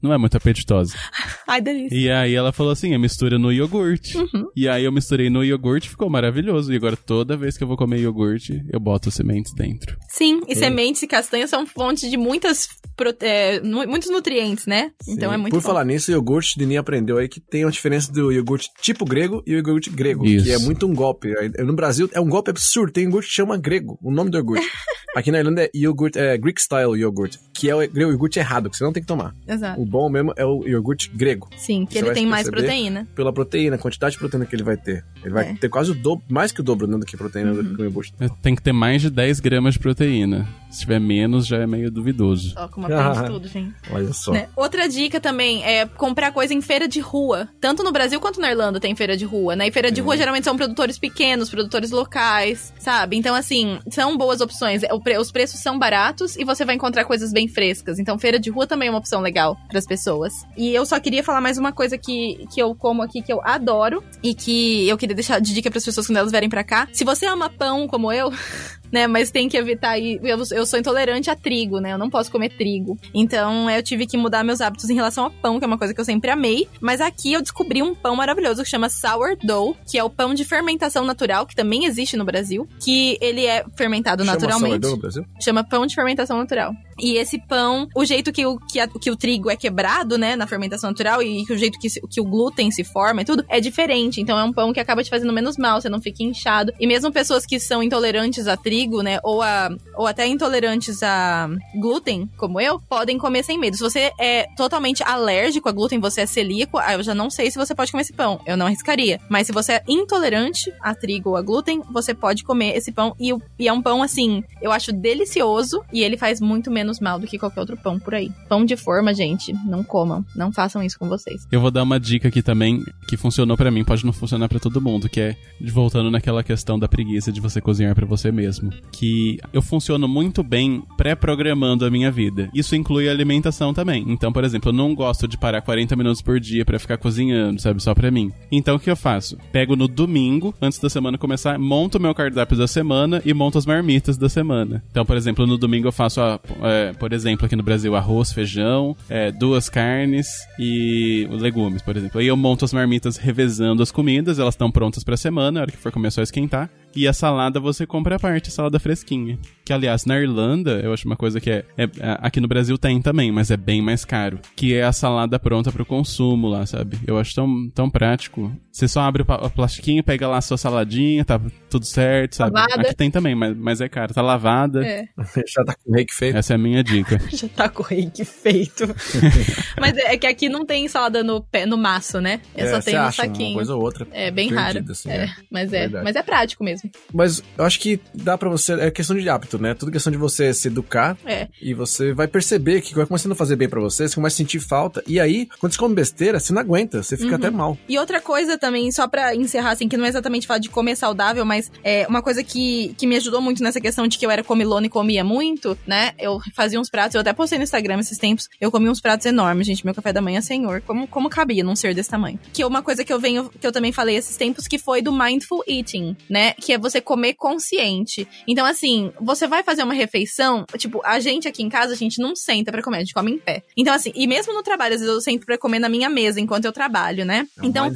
não é muito muito apetitosa. [LAUGHS] Ai, delícia. E aí ela falou assim, a mistura no iogurte. E aí eu misturei no iogurte, ficou maravilhoso. E agora toda vez que eu vou comer iogurte, eu boto sementes dentro. Sim, e sementes e castanhas são fontes de muitas prote- é, muitos nutrientes, né? Então Sim. é muito Por bom. falar nisso, o iogurte, Dini aprendeu aí que tem uma diferença do iogurte tipo grego e o iogurte grego, Isso. que é muito um golpe. Aí, No Brasil é um golpe absurdo, tem iogurte que chama grego, o nome do iogurte. [LAUGHS] Aqui na Irlanda é iogurte, é Greek style yogurt, que é o iogurte errado, que você não tem que tomar. Exato. O bom mesmo é o iogurte grego. Sim, que Você ele tem mais proteína. Pela proteína, a quantidade de proteína que ele vai ter. Ele vai É. ter quase o dobro, mais que o dobro né, do que proteína Uhum. do que o iogurte. Tem que ter mais de 10 gramas de proteína. Se tiver menos, já é meio duvidoso. Ó, como aprende Ah. tudo, gente. Olha só. Né? Outra dica também é comprar coisa em feira de rua. Tanto no Brasil quanto na Irlanda tem feira de rua, né? E feira de rua geralmente são produtores pequenos, produtores locais, sabe? Então, assim, são boas opções. Pre- Os preços são baratos e você vai encontrar coisas bem frescas. Então, feira de rua também é uma opção legal para as pessoas. E eu só queria falar mais uma coisa que, que eu como aqui que eu adoro e que eu queria deixar de dica para as pessoas quando elas vierem para cá. Se você ama pão como eu, [LAUGHS] né? Mas tem que evitar aí. Eu, eu sou intolerante a trigo, né? Eu não posso comer trigo. Então eu tive que mudar meus hábitos em relação ao pão, que é uma coisa que eu sempre amei. Mas aqui eu descobri um pão maravilhoso que chama sourdough, que é o pão de fermentação natural, que também existe no Brasil. Que ele é fermentado Chama naturalmente. sourdough no Brasil? Chama pão de fermentação natural. E esse pão, o jeito que o, que, a- que o trigo é quebrado, né, na fermentação natural, e o jeito que, que o glúten se forma e tudo, é diferente. Então é um pão que acaba te fazendo menos mal, você não fica inchado. E mesmo pessoas que são intolerantes a trigo, né, ou, a, ou até intolerantes a glúten, como eu, podem comer sem medo. Se você é totalmente alérgico a glúten, você é celíaco, aí eu já não sei se você pode comer esse pão. Eu não arriscaria. Mas se você é intolerante a trigo ou a glúten, você pode comer esse pão. E, e é um pão, assim, eu acho delicioso e ele faz muito menos mal do que qualquer outro pão por aí. Pão de forma, gente, não comam. Não façam isso com vocês. Eu vou dar uma dica aqui também que funcionou pra mim, pode não funcionar pra todo mundo, que é voltando naquela questão da preguiça de você cozinhar pra você mesmo, que eu funciono muito bem pré-programando a minha vida. Isso inclui a alimentação também. Então, por exemplo, eu não gosto de parar 40 minutos por dia pra ficar cozinhando, sabe, só pra mim. Então, o que eu faço? Pego no domingo, antes da semana começar, monto meu cardápio da semana e monto as marmitas da semana. Então, por exemplo, no domingo eu faço, a- é, por exemplo, aqui no Brasil, arroz, feijão, é, duas carnes e legumes, por exemplo. Aí eu monto as marmitas revezando as comidas, elas estão prontas pra semana, a hora que for comer é só esquentar. E a salada você compra a parte, a salada fresquinha. Que, aliás, na Irlanda, eu acho uma coisa que é, é- é- Aqui no Brasil tem também, mas é bem mais caro. Que é a salada pronta pro consumo lá, sabe? Eu acho tão, tão prático. Você só abre o o plastiquinho, pega lá a sua saladinha, tá tudo certo, sabe? Lavada. Aqui tem também, mas, mas é caro. Tá lavada. É. [LAUGHS] Já tá com o reiki feito. Essa é a minha dica. [LAUGHS] Já tá com o reiki feito. [LAUGHS] Mas é, é que aqui não tem salada no pé, no maço, né? Eu só tenho no acha uma saquinho. coisa ou outra. É bem perdida, raro. assim, é, né? mas é, Verdade. mas é prático mesmo. Mas eu acho que dá pra você. É questão de hábito, né? Tudo questão de você se educar É. e você vai perceber que vai começando a fazer bem pra você, você começa a sentir falta. E aí, quando você come besteira, você não aguenta, você Uhum. fica até mal. E outra coisa também, só pra encerrar, assim, que não é exatamente falar de comer saudável, mas é uma coisa que, que me ajudou muito nessa questão de que eu era comilona e comia muito, né? Eu fazia uns pratos, eu até postei no Instagram esses tempos, eu comia uns pratos enormes, gente. Meu café da manhã, senhor, como, como cabia num ser desse tamanho? Que é uma coisa que eu venho, que eu também falei esses tempos, que foi do mindful eating, né? Que é você comer consciente. Então, assim, você vai fazer uma refeição, tipo, a gente aqui em casa, a gente não senta pra comer, a gente come em pé. Então, assim, e mesmo no trabalho, às vezes eu sento pra comer na minha mesa enquanto eu trabalho, né? É Então,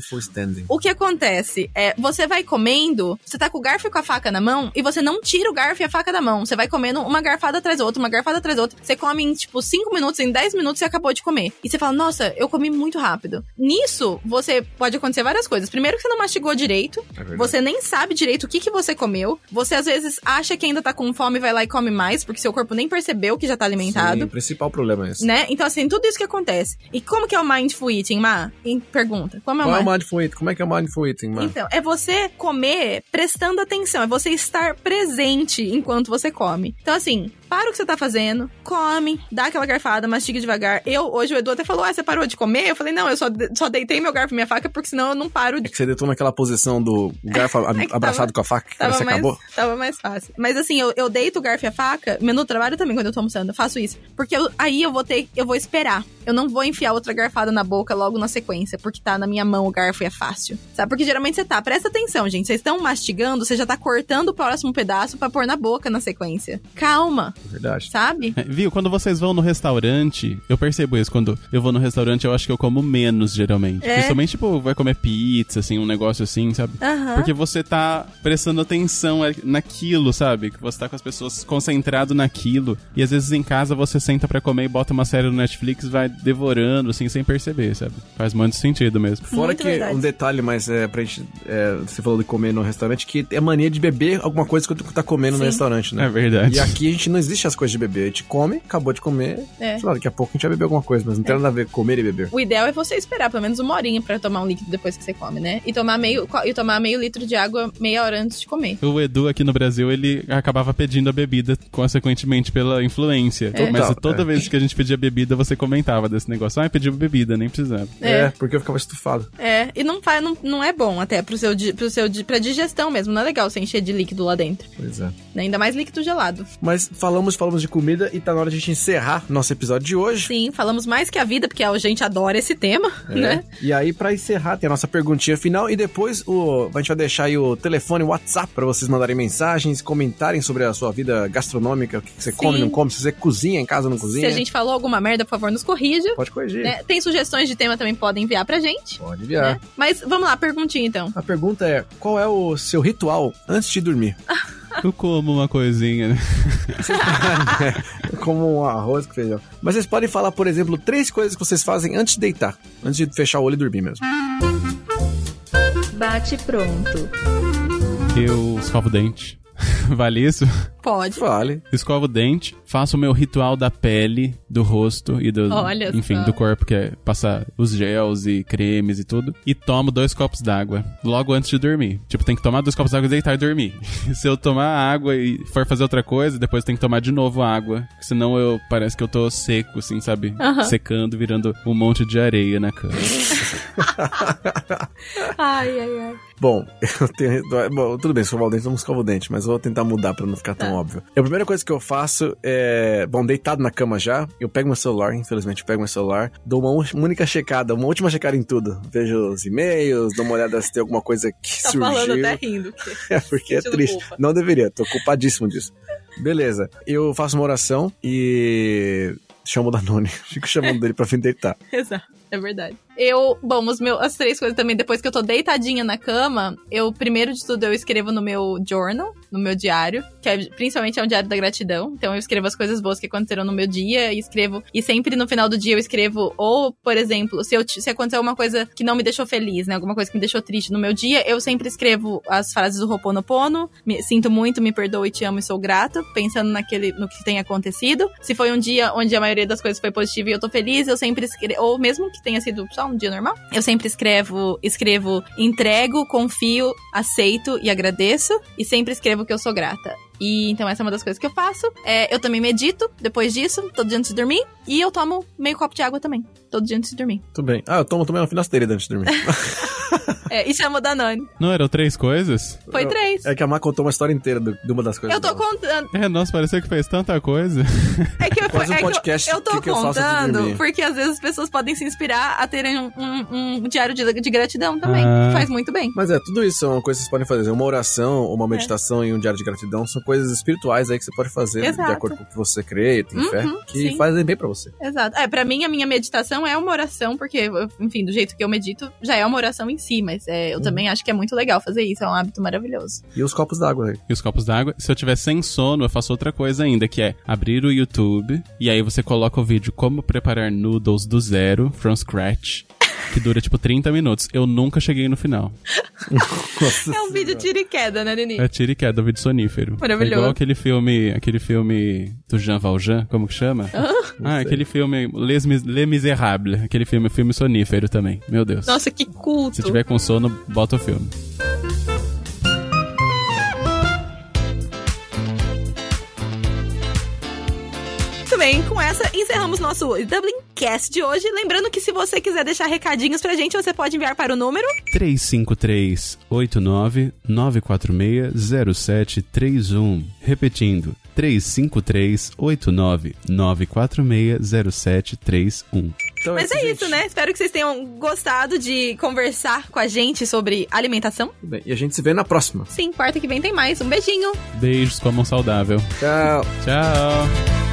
o que acontece é, você vai comendo, você tá com o garfo e com a faca na mão, e você não tira o garfo e a faca da mão. Você vai comendo uma garfada atrás da outra, uma garfada atrás da outra. Você come em, tipo, 5 minutos, em 10 minutos você acabou de comer. E você fala, nossa, eu comi muito rápido. Nisso, você pode acontecer várias coisas. Primeiro que você não mastigou direito, É você nem sabe direito o que, que você comeu. Você às vezes acha que ainda tá com fome e vai lá e come mais, porque seu corpo nem percebeu que já tá alimentado Sim, o principal problema é esse. né? Então, assim, tudo isso que acontece. E como que é o mindful eating? Em- Pergunta. Como é o Qual é o mindful eating? Como é que é o mindful eating, mano? então, é você comer prestando atenção, é você estar presente enquanto você come. Então, assim, para o que você tá fazendo, come, dá aquela garfada, mastiga devagar. Eu, hoje o Edu até falou, ah, você parou de comer? Eu falei, não, eu só, de- só deitei meu garfo e minha faca, porque senão eu não paro É de que você deitou naquela posição do garfo [LAUGHS] É abraçado tava- com a faca, que Tava você mais, acabou. tava mais fácil. Mas assim, eu, eu deito o garfo e a faca, meu no trabalho também, quando eu tô almoçando, eu faço isso. Porque eu- aí eu vou ter, eu vou esperar. Eu não vou enfiar outra garfada na boca logo na sequência, porque tá na minha mão o garfo e é fácil. Sabe? Porque geralmente você tá, presta atenção, gente. Vocês estão mastigando, você já tá cortando o próximo pedaço pra pôr na boca na sequência. Calma, Verdade. sabe? É, [LAUGHS] viu? Quando vocês vão no restaurante, eu percebo isso. Quando eu vou no restaurante, eu acho que eu como menos, geralmente. É. Principalmente, tipo, vai comer pizza, assim, um negócio assim, sabe? Porque você tá prestando atenção é, naquilo, sabe? Que você tá com as pessoas concentrado naquilo. E às vezes em casa você senta pra comer e bota uma série no Netflix, vai devorando, assim, sem perceber, sabe? Faz muito sentido mesmo. Fora Muito que verdade. um detalhe, mas é pra gente. é, você falou de comer no restaurante, que é mania de beber alguma coisa que tu tá comendo no Sim. restaurante, né? É verdade. E aqui a gente não existe as coisas de beber. A gente come, acabou de comer. É. Sei lá, daqui a pouco a gente vai beber alguma coisa, mas não tem nada a ver com comer e beber. O ideal é você esperar pelo menos uma horinha pra tomar um líquido depois que você come, né? E tomar meio, e tomar meio litro de água meia hora antes de comer. O Edu aqui no Brasil, ele acabava pedindo a bebida, consequentemente, pela influência. Mas Total, toda é. vez que a gente pedia bebida, você comentava desse negócio. Ah, pediu bebida, nem precisava. É. É. porque eu ficava estufado. É, e não, faz, não, não é bom até pro seu, pro seu, pra digestão mesmo. Não é legal você encher de líquido lá dentro. Pois é. né? Ainda mais líquido gelado. Mas falamos, falamos de comida e tá na hora de a gente encerrar nosso episódio de hoje. Sim, falamos mais que a vida, porque a gente adora esse tema, É. né? E aí, pra encerrar, tem a nossa perguntinha final e depois o, a gente vai deixar aí o telefone, o WhatsApp, pra vocês mandarem mensagens, comentarem sobre a sua vida gastronômica, o que, que você Sim. come, não come, se você cozinha em casa, não Se cozinha. a gente falou alguma merda, por favor, nos corrija. Pode corrigir. né? Tem sugestões de tema também podem enviar pra gente. Pode enviar. né? Mas vamos lá, perguntinha então. A pergunta é: qual é o seu ritual antes de dormir? [LAUGHS] Eu como uma coisinha, né? [LAUGHS] Como um arroz com feijão. Mas vocês podem falar, por exemplo, três coisas que vocês fazem antes de deitar, antes de fechar o olho e dormir mesmo. Bate pronto. Eu escovo o dente. [LAUGHS] vale isso? Pode. Fale. Escovo o dente, faço o meu ritual da pele, do rosto e do. Olha enfim, só. do corpo, que é passar os gels e cremes e tudo. E tomo dois copos d'água logo antes de dormir. Tipo, tem que tomar dois copos d'água e deitar e dormir. [LAUGHS] Se eu tomar água e for fazer outra coisa, depois tem que tomar de novo água. Senão eu parece que eu tô seco, assim, sabe? Aham. Secando, virando um monte de areia na cama. [LAUGHS] Ai, ai, ai. Bom, [LAUGHS] eu tenho. Bom, tudo bem, escovar o dente, não escovo o dente, mas eu vou tentar mudar pra não ficar tão óbvio. A primeira coisa que eu faço é. Bom, deitado na cama já, eu pego meu celular, infelizmente eu pego meu celular, dou uma única checada, uma última checada em tudo. Vejo os e-mails, dou uma olhada se tem alguma coisa que Tá surgiu. falando até rindo. [LAUGHS] que- É porque é triste. culpa. Não deveria, tô culpadíssimo disso. Beleza, eu faço uma oração e chamo o Danone. [LAUGHS] Fico chamando dele pra vir deitar. [LAUGHS] Exato, é verdade. Eu, bom, os meus, as três coisas também, depois que eu tô deitadinha na cama, eu, primeiro de tudo, eu escrevo no meu journal, no meu diário, que é, principalmente é um diário da gratidão. Então eu escrevo as coisas boas que aconteceram no meu dia e escrevo, e sempre no final do dia eu escrevo, ou, por exemplo, se, eu, se aconteceu uma coisa que não me deixou feliz, né, alguma coisa que me deixou triste no meu dia, eu sempre escrevo as frases do Ho'oponopono, me, sinto muito, me perdoe, te amo e sou grato, pensando naquele, no que tem acontecido. Se foi um dia onde a maioria das coisas foi positiva e eu tô feliz, eu sempre escrevo, ou mesmo que tenha sido só um dia normal, eu sempre escrevo, escrevo entrego, confio, aceito e agradeço, e sempre escrevo que eu sou grata. E então essa é uma das coisas que eu faço. É, eu também medito depois disso, todo dia antes de dormir, e eu tomo meio copo de água também, todo dia antes de dormir. Tudo bem. Ah, eu tomo também uma finasteira antes de dormir. [LAUGHS] É, e chama o Danone. Não eram três coisas? Foi Eu- três. É que a Má contou uma história inteira do- de uma das coisas. Eu tô dela. contando. É, nossa, pareceu que fez tanta coisa. É que, eu- Quase um é que eu- podcast, eu, tô que que eu contando porque às vezes as pessoas podem se inspirar a terem um, um- um diário de, de gratidão também. Ah. Faz muito bem. Mas é, tudo isso são coisas que vocês podem fazer. Uma oração, uma meditação e um diário de gratidão são coisas espirituais aí que você pode fazer Exato. de acordo com o que você crê e tem Uhum, fé, que sim. fazem bem pra você. Exato. É, pra mim, a minha meditação é uma oração, porque, enfim, do jeito que eu medito, já é uma oração em si, mas é, eu Uhum. também acho que é muito legal fazer isso, é um hábito maravilhoso. E os copos d'água aí. E os copos d'água. Se eu tiver sem sono, eu faço outra coisa ainda, que é abrir o YouTube e aí você coloca o vídeo como preparar noodles do zero, from scratch, que dura tipo 30 minutos. Eu nunca cheguei no final. [LAUGHS] É um vídeo tira e queda, né, Nini? É tira e queda, o vídeo sonífero. Maravilhoso. É igual aquele filme, aquele filme do Jean Valjean, como que chama? ah, aquele filme Les, Mis Les Miserables, aquele filme, filme sonífero também. Meu Deus. Nossa, que culto. Se tiver com sono, bota o filme. Bem, com essa encerramos nosso Dublin Cast de hoje. Lembrando que se você quiser deixar recadinhos pra gente, você pode enviar para o número 353-89-946-0731. Repetindo, 353-89-946-0731. Então, Mas é gente. isso, né? Espero que vocês tenham gostado de conversar com a gente sobre alimentação. Bem. E a gente se vê na próxima. Sim, quarta que vem tem mais. Um beijinho. Beijos com a mão saudável. Tchau. Tchau!